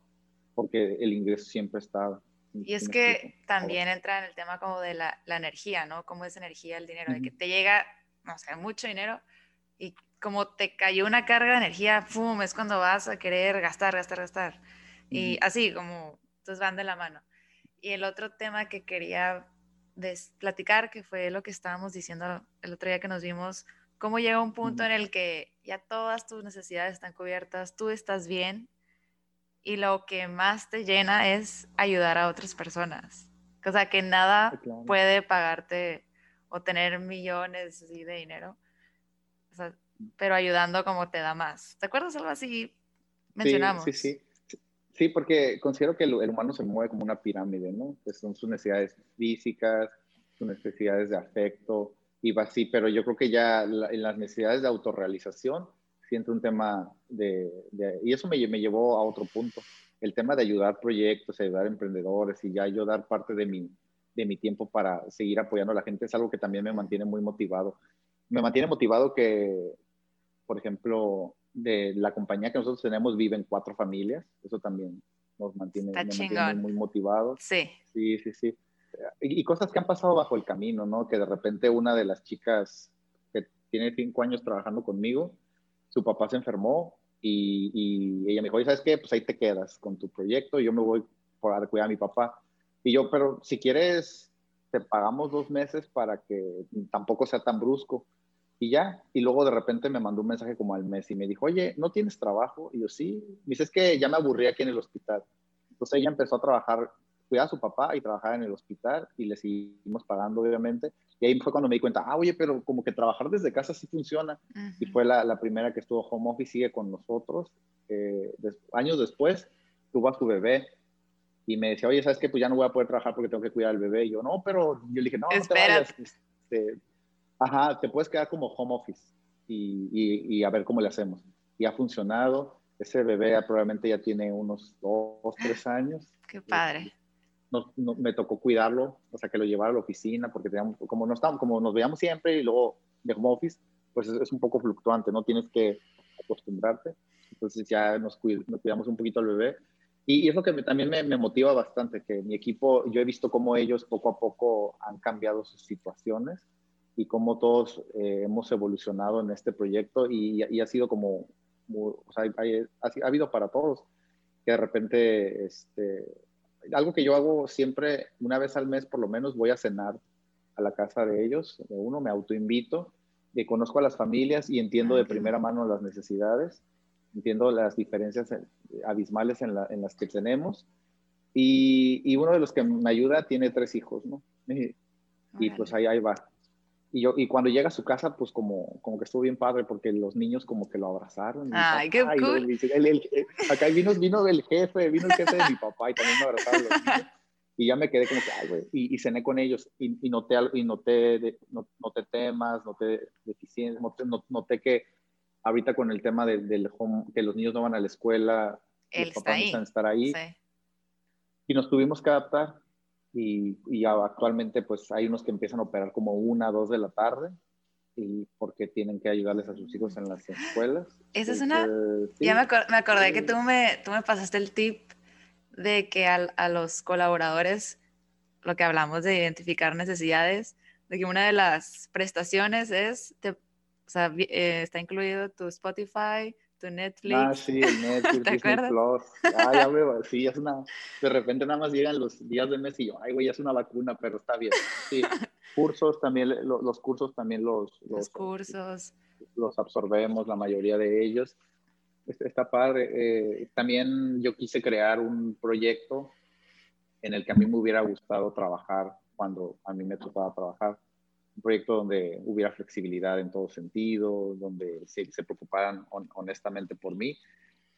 S1: porque el ingreso siempre está
S2: y es que también entra en el tema como de la, la energía, ¿no? Cómo es energía el dinero, de que te llega, no sé, mucho dinero y como te cayó una carga de energía, ¡pum! Es cuando vas a querer gastar, gastar, gastar. Y así, como, entonces van de la mano. Y el otro tema que quería platicar, que fue lo que estábamos diciendo el otro día que nos vimos, cómo llega un punto en el que ya todas tus necesidades están cubiertas, tú estás bien y lo que más te llena es ayudar a otras personas. O sea, que nada puede pagarte o tener millones de dinero, o sea, pero ayudando como te da más. ¿Te acuerdas algo así? Mencionamos.
S1: Sí, sí, sí. Sí, porque considero que el, humano se mueve como una pirámide, ¿no? Que son sus necesidades físicas, sus necesidades de afecto, y va así, pero yo creo que ya en las necesidades de autorrealización, siento un tema de, y eso me, me, llevó a otro punto, el tema de ayudar proyectos, ayudar emprendedores y ya yo dar parte de mi, de mi tiempo para seguir apoyando a la gente es algo que también me mantiene muy motivado. Me mantiene motivado que, por ejemplo, de la compañía que nosotros tenemos viven cuatro familias, eso también nos mantiene, me mantiene muy motivados.
S2: Sí.
S1: Sí, sí, sí. Y, y cosas que han pasado bajo el camino, ¿no? Que de repente una de las chicas que tiene cinco años trabajando conmigo, su papá se enfermó y, y ella me dijo, ¿sabes qué? Pues ahí te quedas con tu proyecto, yo me voy por cuidar a mi papá. Y yo, pero si quieres, te pagamos dos meses para que tampoco sea tan brusco. Y ya, y luego de repente me mandó un mensaje como al mes y me dijo, oye, ¿no tienes trabajo? Y yo, sí. Me dice, es que ya me aburrí aquí en el hospital. Entonces ella empezó a trabajar cuidaba a su papá y trabajaba en el hospital y le seguimos pagando, obviamente. Y ahí fue cuando me di cuenta, ah, oye, pero como que trabajar desde casa sí funciona. Uh -huh. Y fue la, la, primera que estuvo home office, sigue con nosotros. Eh, des, años después tuvo a su bebé y me decía, oye, ¿sabes qué? Pues ya no voy a poder trabajar porque tengo que cuidar al bebé. Y yo, no, pero yo le dije, no,
S2: Espera.
S1: no te vayas. Este, Ajá, te puedes quedar como home office y, y, a ver cómo le hacemos. Y ha funcionado. Ese bebé probablemente ya tiene unos dos, tres años.
S2: Qué padre.
S1: No, me tocó cuidarlo, o sea, que lo llevara a la oficina, porque teníamos, como, no estábamos, como nos veíamos siempre y luego de home office, pues es, un poco fluctuante, ¿no? Tienes que acostumbrarte. Entonces ya nos, cuidamos un poquito al bebé. Y, es lo que también me, me, motiva bastante, que mi equipo, yo he visto cómo ellos poco a poco han cambiado sus situaciones y cómo todos eh, hemos evolucionado en este proyecto y, y ha sido como, o sea, ha, ha, habido para todos, que de repente, este, algo que yo hago siempre, una vez al mes por lo menos, voy a cenar a la casa de ellos, de uno, me autoinvito, y conozco a las familias y entiendo de primera mano las necesidades, entiendo las diferencias eh, abismales en, la, en las que tenemos. Y, y, uno de los que me ayuda tiene tres hijos, ¿no? Y, y pues ahí, ahí va y, yo, y cuando llega a su casa, pues como, como que estuvo bien padre porque los niños como que lo abrazaron.
S2: Ay, qué cool.
S1: acá vino, vino el jefe, vino el jefe de mi papá y también me abrazaron los niños. Y ya me quedé como que, ay, güey, y, cené con ellos y, y noté, y noté, noté temas, noté deficiencias, noté, noté, que ahorita con el tema del, del home, que los niños no van a la escuela,
S2: Él los papás
S1: estar ahí. Y nos tuvimos que adaptar y, y, actualmente pues hay unos que empiezan a operar como una, dos de la tarde y porque tienen que ayudarles a sus hijos en las escuelas.
S2: Esa es una... ya me, me, acordé que tú me, tú me pasaste el tip de que a, a los colaboradores, lo que hablamos de identificar necesidades, de que una de las prestaciones es, te, o sea, eh, está incluido tu Spotify, Netflix.
S1: Ah, sí, el Netflix, Disney Plus. Ah, ya veo, sí, es una. De repente nada más llegan los días de mes y yo, ay, güey, es una vacuna, pero está bien. Sí, cursos también, los, cursos también los.
S2: Los, cursos.
S1: Los absorbemos, la mayoría de ellos. Está padre. Eh, también yo quise crear un proyecto en el que a mí me hubiera gustado trabajar cuando a mí me tocaba trabajar un proyecto donde hubiera flexibilidad en todo sentido, donde se, se preocuparan honestamente por mí.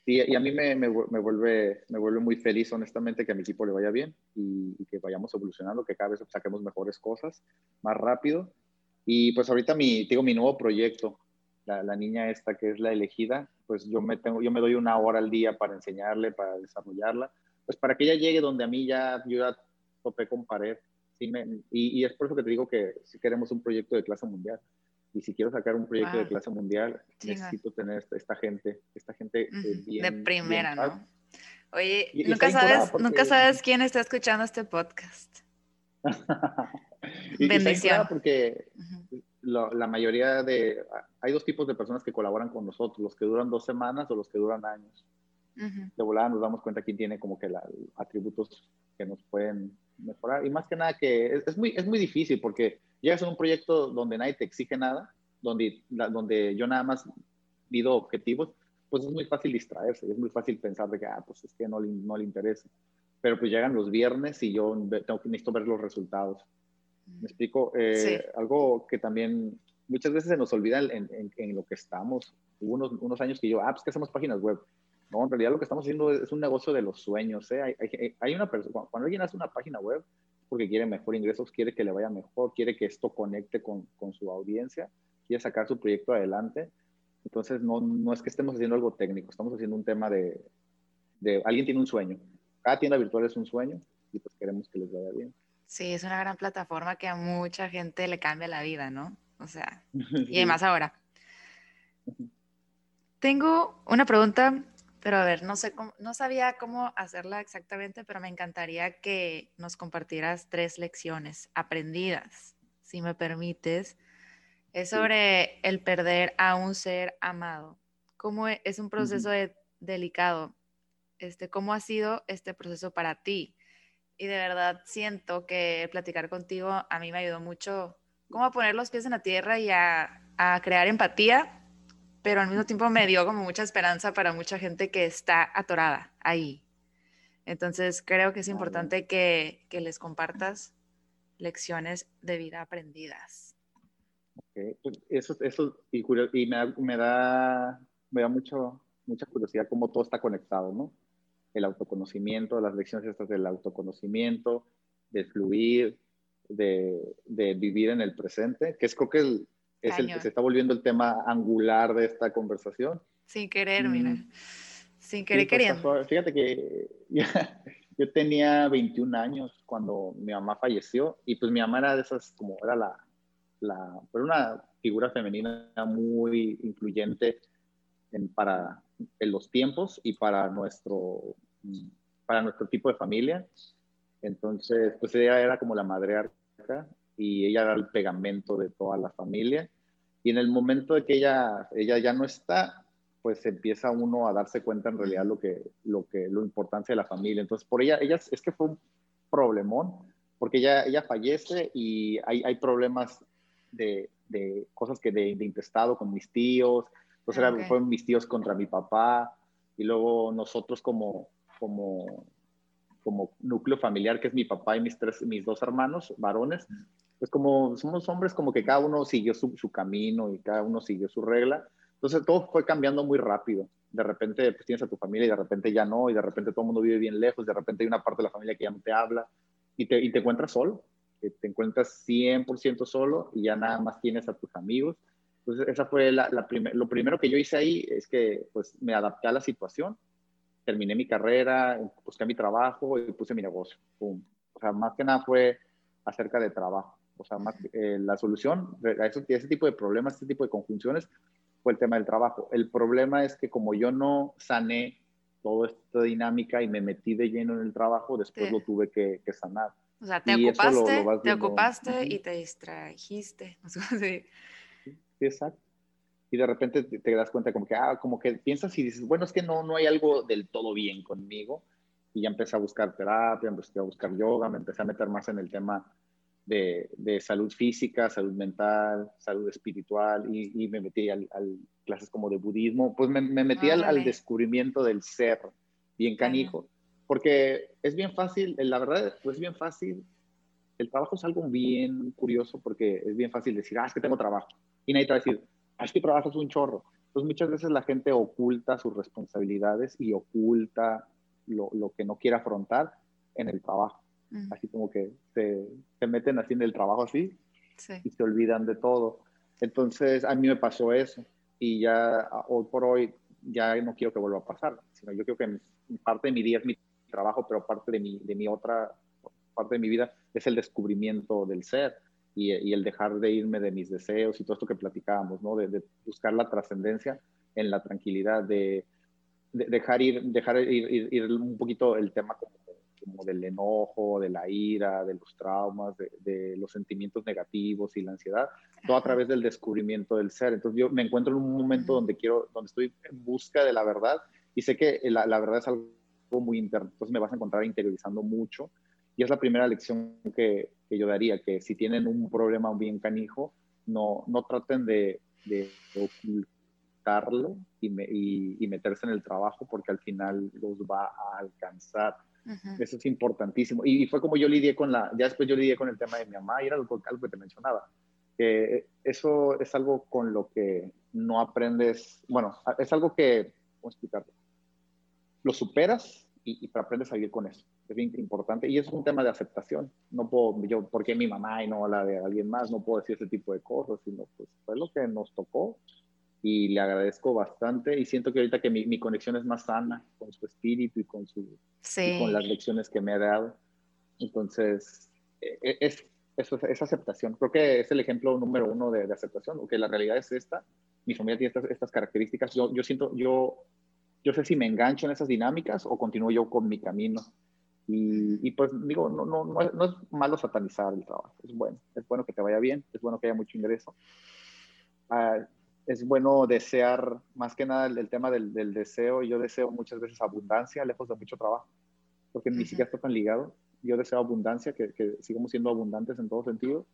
S1: Y, a mí me, me, vuelve, me vuelve muy feliz, honestamente, que a mi equipo le vaya bien y, que vayamos evolucionando, que cada vez saquemos mejores cosas más rápido. Y pues ahorita mi, digo, mi nuevo proyecto, la, la, niña esta que es la elegida, pues yo me, tengo, yo me doy una hora al día para enseñarle, para desarrollarla, pues para que ella llegue donde a mí ya, yo ya topé con pared y, es por eso que te digo que si queremos un proyecto de clase mundial, y si quiero sacar un proyecto de clase mundial, necesito tener esta, gente, esta gente
S2: bien, de primera, ¿no? Oye, nunca sabes, nunca sabes quién está escuchando este podcast.
S1: Bendición. porque la mayoría de, hay dos tipos de personas que colaboran con nosotros, los que duran dos semanas o los que duran años. De volada nos damos cuenta quién tiene como que los atributos que nos pueden mejorar. Y más que nada que es, muy, es muy difícil porque llegas a un proyecto donde nadie te exige nada, donde, donde yo nada más pido objetivos, pues es muy fácil distraerse, es muy fácil pensar de que, ah, pues es que no, no le interesa. Pero pues llegan los viernes y yo tengo que necesito ver los resultados. ¿Me explico? Eh, algo que también muchas veces se nos olvida en, en, lo que estamos. Hubo unos, unos, años que yo, ah, pues que hacemos páginas web. No, en realidad lo que estamos haciendo es un negocio de los sueños. ¿eh? Hay, hay, una persona, cuando alguien hace una página web, porque quiere mejor ingresos, quiere que le vaya mejor, quiere que esto conecte con, con su audiencia, quiere sacar su proyecto adelante. Entonces, no, no es que estemos haciendo algo técnico, estamos haciendo un tema de, de, alguien tiene un sueño. Cada tienda virtual es un sueño y pues queremos que les vaya bien.
S2: Sí, es una gran plataforma que a mucha gente le cambia la vida, ¿no? O sea, y además ahora. Tengo una pregunta pero a ver, no sé cómo, no sabía cómo hacerla exactamente, pero me encantaría que nos compartieras tres lecciones aprendidas, si me permites. Es sobre el perder a un ser amado. ¿Cómo e, es un proceso delicado? Este, ¿Cómo ha sido este proceso para ti? Y de verdad siento que platicar contigo a mí me ayudó mucho, como a poner los pies en la tierra y a, a crear empatía pero al mismo tiempo me dio como mucha esperanza para mucha gente que está atorada ahí. Entonces creo que es importante que, que les compartas lecciones de vida aprendidas.
S1: Okay. Pues, eso, eso y, y me, da, me, da, me da mucho, mucha curiosidad cómo todo está conectado, ¿no? El autoconocimiento, las lecciones estas del autoconocimiento, de fluir, de, de vivir en el presente, que es creo que es el que se está volviendo el tema angular de esta conversación.
S2: Sin querer, mira. Mm. Sin querer pues, queriendo.
S1: Fíjate que yo tenía 21 años cuando mi mamá falleció y pues mi mamá era de esas, como era la, la una figura femenina muy influyente en, para en los tiempos y para nuestro, para nuestro tipo de familia. Entonces, pues ella era como la madre y ella era el pegamento de toda la familia. Y en el momento de que ella, ella ya no está, pues empieza uno a darse cuenta en realidad lo que, lo que, lo importancia de la familia. Entonces, por ella, ella es que fue un problemón, porque ella, ella fallece y hay, hay problemas de, de, cosas que de, de, intestado con mis tíos, entonces okay. fueron mis tíos contra mi papá, y luego nosotros como, como, como núcleo familiar, que es mi papá y mis, tres, mis dos hermanos varones, pues como somos hombres, como que cada uno siguió su, su, camino y cada uno siguió su regla. Entonces todo fue cambiando muy rápido. De repente pues, tienes a tu familia y de repente ya no, y de repente todo el mundo vive bien lejos, de repente hay una parte de la familia que ya no te habla y te, y te encuentras solo, te encuentras 100% solo y ya nada más tienes a tus amigos. Entonces esa fue la, la primer, lo primero que yo hice ahí es que pues me adapté a la situación, terminé mi carrera, busqué mi trabajo y puse mi negocio. O sea, más que nada fue acerca de trabajo. O sea, más, eh, la solución a, eso, ese tipo de problemas, ese tipo de conjunciones, fue el tema del trabajo. El problema es que como yo no sané toda esta dinámica y me metí de lleno en el trabajo, después lo tuve que, sanar.
S2: O sea, te ocupaste, te ocupaste y te distrajiste.
S1: sí. exacto. Y de repente te, das cuenta como que, ah, como que piensas y dices, bueno, es que no, no hay algo del todo bien conmigo. Y ya empecé a buscar terapia, empecé a buscar yoga, me empecé a meter más en el tema de, salud física, salud mental, salud espiritual y, me metí al, clases como de budismo, pues me, metí al, descubrimiento del ser, bien canijo, porque es bien fácil, la verdad, pues es bien fácil, el trabajo es algo bien curioso porque es bien fácil decir, ah, es que tengo trabajo, y nadie te va a decir, ah, es que trabajo es un chorro. Entonces muchas veces la gente oculta sus responsabilidades y oculta lo, lo que no quiere afrontar en el trabajo. Así como que se, se, meten así en el trabajo así y se olvidan de todo. Entonces a mí me pasó eso y ya hoy por hoy ya no quiero que vuelva a pasar, sino yo creo que parte de mi día es mi trabajo, pero parte de mi, de mi otra parte de mi vida es el descubrimiento del ser y, y el dejar de irme de mis deseos y todo esto que platicábamos, ¿no? De, de buscar la trascendencia en la tranquilidad, de, de, dejar ir, dejar ir, ir, ir, un poquito el tema como como del enojo, de la ira, de los traumas, de, los sentimientos negativos y la ansiedad, todo a través del descubrimiento del ser. Entonces yo me encuentro en un momento donde quiero, donde estoy en busca de la verdad y sé que la, la verdad es algo muy interno, entonces me vas a encontrar interiorizando mucho y es la primera lección que, que yo daría, que si tienen un problema bien canijo, no, no traten de, de ocultarlo y, y, y meterse en el trabajo porque al final los va a alcanzar eso es importantísimo. Y, fue como yo lidié con la, ya después yo lidié con el tema de mi mamá y era algo, algo que te mencionaba. que eso es algo con lo que no aprendes, bueno, es algo que, ¿cómo explicarlo? Lo superas y, y aprendes a vivir con eso. Es bien importante y es un tema de aceptación. No puedo, yo, porque mi mamá y no la de alguien más? No puedo decir ese tipo de cosas, sino pues fue lo que nos tocó y le agradezco bastante y siento que ahorita que mi, mi conexión es más sana con su espíritu y con, su, con las lecciones que me ha dado. Entonces, e, e, es, es, es, aceptación. Creo que es el ejemplo número uno de, de aceptación, porque la realidad es esta. Mi familia tiene estas, estas características. Yo, yo siento, yo, yo sé si me engancho en esas dinámicas o continúo yo con mi camino. Y, y, pues digo, no, no, no, es, no, es, malo satanizar el trabajo, es bueno, es bueno que te vaya bien, es bueno que haya mucho ingreso. Uh, es bueno desear, más que nada el, tema del, del, deseo, yo deseo muchas veces abundancia, lejos de mucho trabajo, porque ni siquiera está tan ligado. Yo deseo abundancia, que, que sigamos siendo abundantes en todo sentido,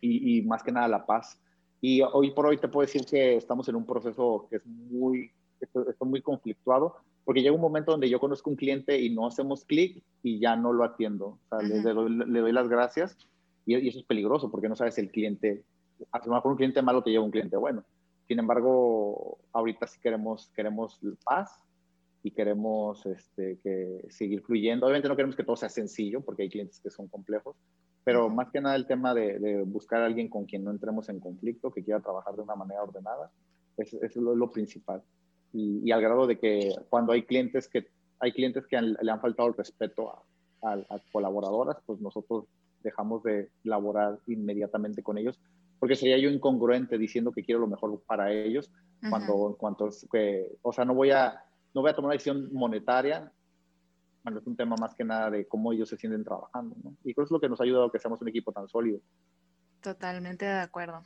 S1: y, y, más que nada la paz. Y hoy por hoy te puedo decir que estamos en un proceso que es muy, estoy, muy conflictuado, porque llega un momento donde yo conozco un cliente y no hacemos clic y ya no lo atiendo. O sea, le, le, doy, le, doy, las gracias y, y eso es peligroso porque no sabes el cliente a lo mejor un cliente malo te lleva un cliente bueno. Sin embargo, ahorita sí queremos, queremos paz y queremos este, que seguir fluyendo. Obviamente no queremos que todo sea sencillo porque hay clientes que son complejos, pero más que nada el tema de, buscar a alguien con quien no entremos en conflicto, que quiera trabajar de una manera ordenada, eso, es lo, principal. Y, al grado de que cuando hay clientes que, hay clientes que le han faltado el respeto a, a, colaboradoras, pues nosotros dejamos de laborar inmediatamente con ellos, porque sería yo incongruente diciendo que quiero lo mejor para ellos, cuando en cuanto que, o sea, no voy a, no voy a tomar una decisión monetaria bueno, es un tema más que nada de cómo ellos se sienten trabajando, ¿no? Y creo que es lo que nos ha ayudado a que seamos un equipo tan sólido.
S2: Totalmente de acuerdo.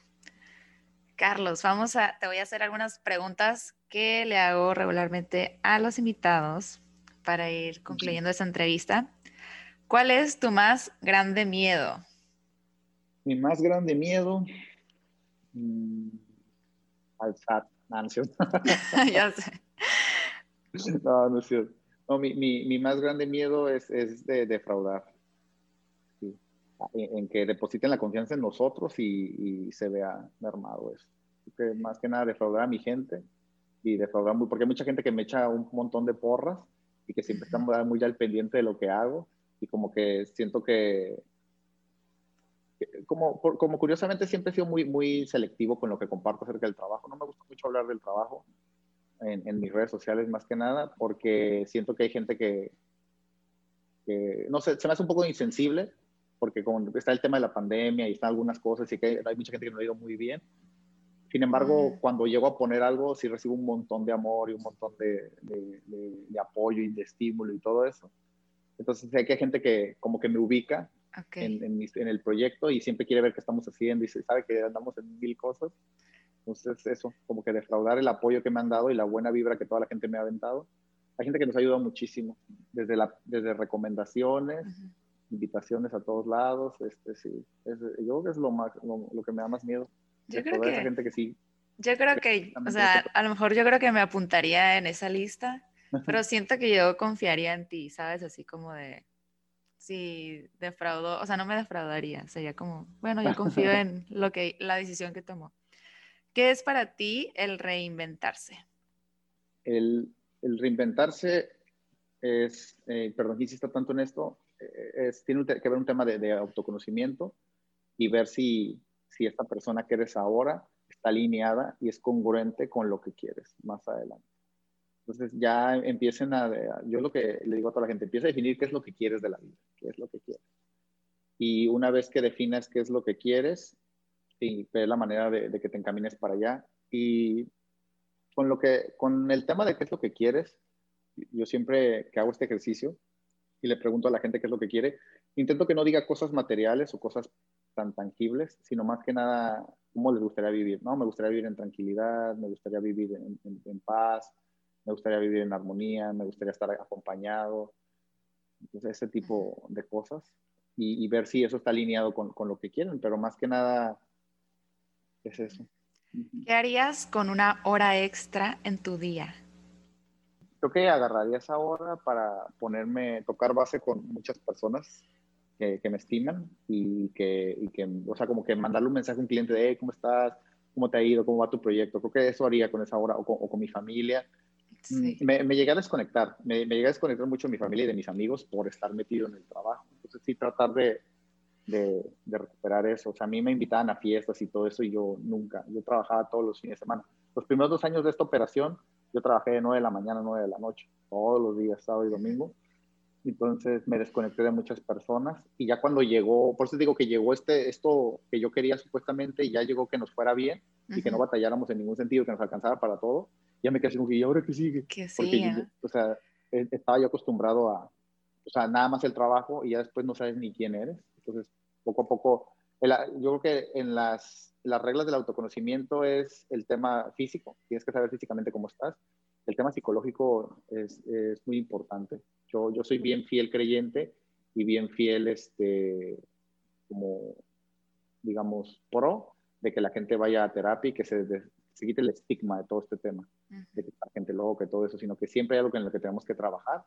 S2: Carlos, vamos a, te voy a hacer algunas preguntas que le hago regularmente a los invitados para ir concluyendo esta entrevista. ¿Cuál es tu más grande miedo?
S1: Mi más grande miedo mmm, al SAT, ya sé. No, no es cierto. No, mi, mi, mi, más grande miedo es, es de defraudar. Sí. En, que depositen la confianza en nosotros y, y se vea mermado eso. Que más que nada defraudar a mi gente y defraudar muy, porque hay mucha gente que me echa un montón de porras y que siempre están muy al pendiente de lo que hago y como que siento que, como, como curiosamente siempre he sido muy, muy selectivo con lo que comparto acerca del trabajo. No me gusta mucho hablar del trabajo en, mis redes sociales más que nada, porque siento que hay gente que, no sé, se me hace un poco insensible, porque como está el tema de la pandemia y están algunas cosas y que hay mucha gente que no ha ido muy bien. Sin embargo, cuando llego a poner algo, sí recibo un montón de amor y un montón de, de, apoyo y de estímulo y todo eso. Entonces, sé que hay gente que como que me ubica en, en, en, el proyecto y siempre quiere ver qué estamos haciendo y sabe que andamos en mil cosas. Entonces, eso, como que defraudar el apoyo que me han dado y la buena vibra que toda la gente me ha aventado. Hay gente que nos ha ayudado muchísimo, desde, la, desde recomendaciones, invitaciones a todos lados. Este, sí, es, yo creo que es lo, más, lo, que me da más miedo.
S2: Yo creo que, gente que sí. Yo creo que, o sea, a lo mejor yo creo que me apuntaría en esa lista, pero siento que yo confiaría en ti, ¿sabes? Así como de, si defraudo, o sea, no me defraudaría, sería como, bueno, yo confío en lo que, la decisión que tomó. ¿Qué es para ti el reinventarse?
S1: El, reinventarse es, eh, perdón, insisto tanto en esto, eh, es, tiene que ver un tema de, autoconocimiento y ver si, si esta persona que eres ahora está alineada y es congruente con lo que quieres más adelante. Entonces ya empiecen a, yo lo que le digo a toda la gente, empieza a definir qué es lo que quieres de la vida, qué es lo que quieres. Y una vez que definas qué es lo que quieres, y ver la manera de, que te encamines para allá. Y con, lo que, con el tema de qué es lo que quieres, yo siempre que hago este ejercicio y le pregunto a la gente qué es lo que quiere, intento que no diga cosas materiales o cosas tan tangibles, sino más que nada cómo les gustaría vivir, ¿no? Me gustaría vivir en tranquilidad, me gustaría vivir en, paz, me gustaría vivir en armonía, me gustaría estar acompañado, entonces ese tipo de cosas y, y ver si eso está alineado con, con, lo que quieren, pero más que nada es eso.
S2: ¿Qué harías con una hora extra en tu día?
S1: Creo que agarraría esa hora para ponerme, tocar base con muchas personas que, me estiman y que, y que, o sea, como que mandarle un mensaje a un cliente de, ¿cómo estás? ¿Cómo te ha ido? ¿Cómo va tu proyecto? Creo que eso haría con esa hora o con, mi familia. Mm, me, me, llegué a desconectar, me, me llegué a desconectar mucho de mi familia y de mis amigos por estar metido en el trabajo. Entonces sí, tratar de, de, recuperar eso. O sea, a mí me invitaban a fiestas y todo eso y yo nunca, yo trabajaba todos los fines de semana. Los primeros dos años de esta operación, yo trabajé de 9 de la mañana a 9 de la noche, todos los días, sábado y domingo. Entonces me desconecté de muchas personas y ya cuando llegó, por eso digo que llegó este, esto que yo quería supuestamente y ya llegó que nos fuera bien y que no batalláramos en ningún sentido, que nos alcanzara para todo, ya me quedé como que, ¿y ahora qué sigue?
S2: Que
S1: Porque o sea, e, estaba yo acostumbrado a, o sea, nada más el trabajo y ya después no sabes ni quién eres. Entonces, poco a poco, yo creo que en las, las reglas del autoconocimiento es el tema físico, tienes que saber físicamente cómo estás. El tema psicológico es, es muy importante. Yo, yo soy bien fiel creyente y bien fiel, este, como, digamos, pro de que la gente vaya a terapia y que se, se quite el estigma de todo este tema, de que la gente loca y todo eso, sino que siempre hay algo en lo que tenemos que trabajar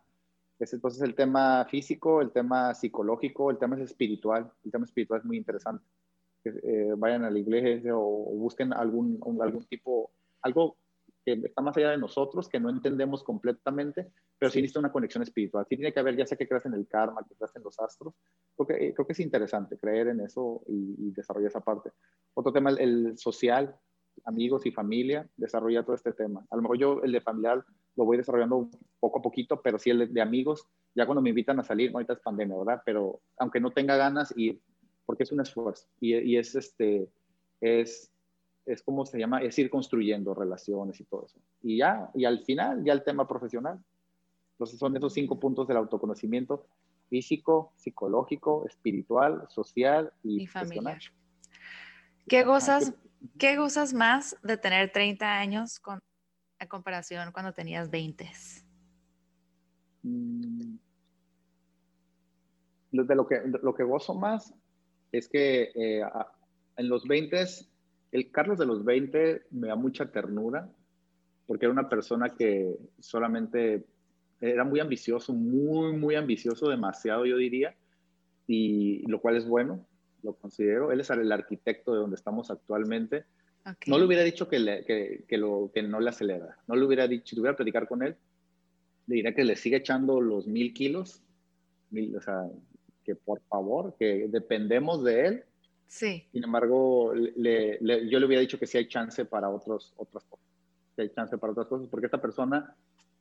S1: es entonces el tema físico, el tema psicológico, el tema es espiritual. El tema espiritual es muy interesante. Que, eh, vayan a la iglesia o, busquen algún, algún tipo, algo que está más allá de nosotros, que no entendemos completamente, pero sí necesita una conexión espiritual. Sí tiene que haber, ya sea que creas en el karma, que creas en los astros. Creo que, creo que es interesante creer en eso y, desarrollar esa parte. Otro tema, el, social, amigos y familia, desarrolla todo este tema. A lo mejor yo el de familiar lo voy desarrollando poco a poquito, pero sí el de, amigos, ya cuando me invitan a salir, ahorita es pandemia, ¿verdad? Pero aunque no tenga ganas, y porque es un esfuerzo y, y es este, es es como se llama, es ir construyendo relaciones y todo eso. Y ya, y al final, ya el tema profesional. Entonces son esos cinco puntos del autoconocimiento físico, psicológico, espiritual, social y, familiar.
S2: ¿Qué gozas, ¿Qué gozas más de tener 30 años con, en comparación cuando tenías 20?
S1: Mm. de lo que, lo que gozo más es que eh, en los 20 el Carlos de los 20 me da mucha ternura porque era una persona que solamente era muy ambicioso, muy, muy ambicioso, demasiado yo diría, y lo cual es bueno, lo considero. Él es el arquitecto de donde estamos actualmente. No le hubiera dicho que, lo, que no le acelera, no le hubiera dicho, si tuviera que platicar con él, le diría que le sigue echando los mil kilos, o sea, que por favor, que dependemos de él
S2: Sí.
S1: Sin embargo, le, yo le hubiera dicho que sí hay chance para otros, otras cosas. Sí hay chance para otras cosas, porque esta persona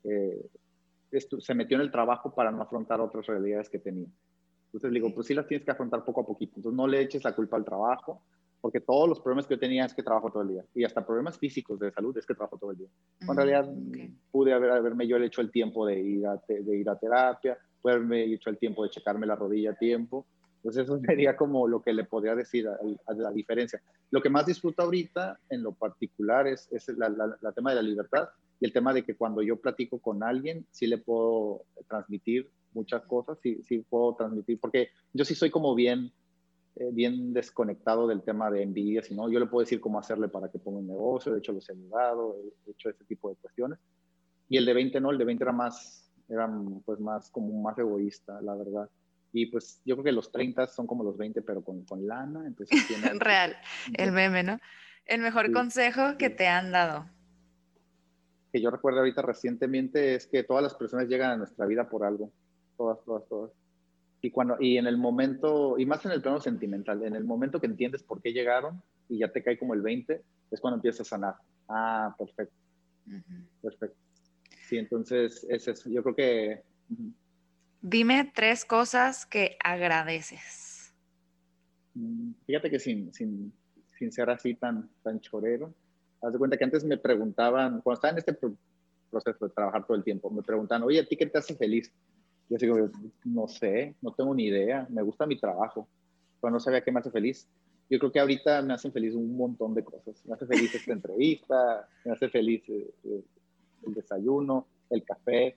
S1: eh, se metió en el trabajo para no afrontar otras realidades que tenía. Entonces le digo, pues sí las tienes que afrontar poco a poquito. Entonces no le eches la culpa al trabajo, porque todos los problemas que yo tenía es que trabajo todo el día. Y hasta problemas físicos de salud es que trabajo todo el día. en realidad pude haber, haberme yo hecho el tiempo de ir, a, de ir a terapia, pude haberme hecho el tiempo de checarme la rodilla a tiempo, entonces eso sería como lo que le podría decir a, la diferencia. Lo que más disfruto ahorita en lo particular es, es la, la, tema de la libertad y el tema de que cuando yo platico con alguien, sí le puedo transmitir muchas cosas, sí, sí puedo transmitir, porque yo sí soy como bien, eh, bien desconectado del tema de envidia, sino yo le puedo decir cómo hacerle para que ponga un negocio, de hecho los he ayudado, he hecho ese tipo de cuestiones. Y el de 20 no, el de 20 era más, era pues más como más egoísta, la verdad. Y pues yo creo que los 30 son como los 20, pero con, con lana. Entonces
S2: tiene... Real, el meme, ¿no? El mejor consejo que te han dado.
S1: Que yo recuerdo ahorita recientemente es que todas las personas llegan a nuestra vida por algo. Todas, todas, todas. Y, cuando, y en el momento, y más en el plano sentimental, en el momento que entiendes por qué llegaron y ya te cae como el 20, es cuando empiezas a sanar. Ah, perfecto. Perfecto. Sí, entonces es eso. Yo creo que...
S2: Dime tres cosas que agradeces.
S1: Mm, fíjate que sin, sin, sin ser así tan, tan chorero, haz de cuenta que antes me preguntaban, cuando estaba en este proceso de trabajar todo el tiempo, me preguntaban, oye, ¿a ti qué te hace feliz? Yo digo, no sé, no tengo ni idea, me gusta mi trabajo, pero no sabía qué me hace feliz. Yo creo que ahorita me hacen feliz un montón de cosas. Me hace feliz esta entrevista, me hace feliz eh, eh, el desayuno, el café,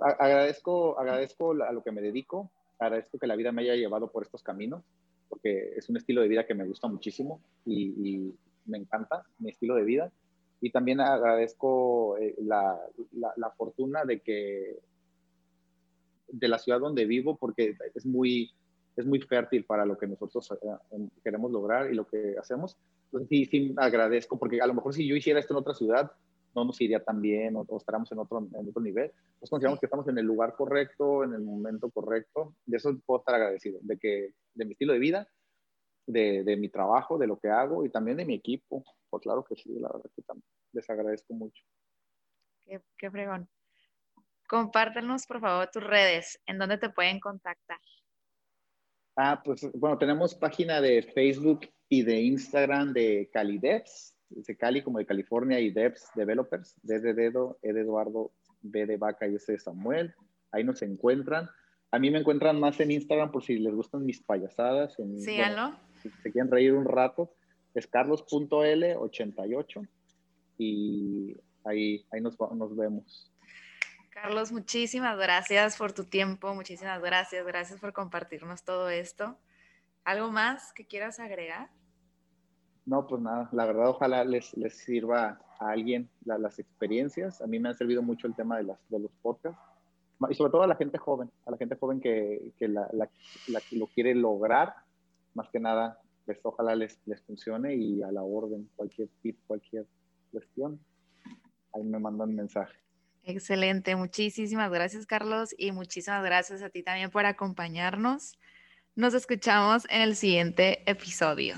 S1: agradezco, agradezco a lo que me dedico, agradezco que la vida me haya llevado por estos caminos, porque es un estilo de vida que me gusta muchísimo y, me encanta mi estilo de vida. Y también agradezco eh, la, la, fortuna de que de la ciudad donde vivo, porque es muy, es muy fértil para lo que nosotros eh, queremos lograr y lo que hacemos. Entonces sí, sí agradezco, porque a lo mejor si yo hiciera esto en otra ciudad, no nos iría tan bien o, estaremos en otro, en otro nivel. Nos consideramos que estamos en el lugar correcto, en el momento correcto. De eso puedo estar agradecido, de, que, de mi estilo de vida, de, de mi trabajo, de lo que hago y también de mi equipo. Pues claro que sí, la verdad que también les agradezco mucho.
S2: Qué, qué fregón. Compártenos, por favor, tus redes, en dónde te pueden contactar.
S1: Ah, pues bueno, tenemos página de Facebook y de Instagram de Calideps de Cali como de California y Devs Developers, D de Dedo, E de Eduardo, B de Vaca y S de Samuel. Ahí nos encuentran. A mí me encuentran más en Instagram por si les gustan mis payasadas. En,
S2: si
S1: se quieren reír un rato, es carlos.l88 y ahí, ahí nos, nos vemos.
S2: Carlos, muchísimas gracias por tu tiempo, muchísimas gracias, gracias por compartirnos todo esto. ¿Algo más que quieras agregar?
S1: No, pues nada, la verdad ojalá les, les sirva a alguien las experiencias. A mí me ha servido mucho el tema de, las, de los podcasts y sobre todo a la gente joven, a la gente joven que, que la, lo quiere lograr, más que nada, pues ojalá les, les funcione y a la orden, cualquier tip, cualquier cuestión. ahí me mandan mensaje.
S2: Excelente, muchísimas gracias Carlos y muchísimas gracias a ti también por acompañarnos. Nos escuchamos en el siguiente episodio.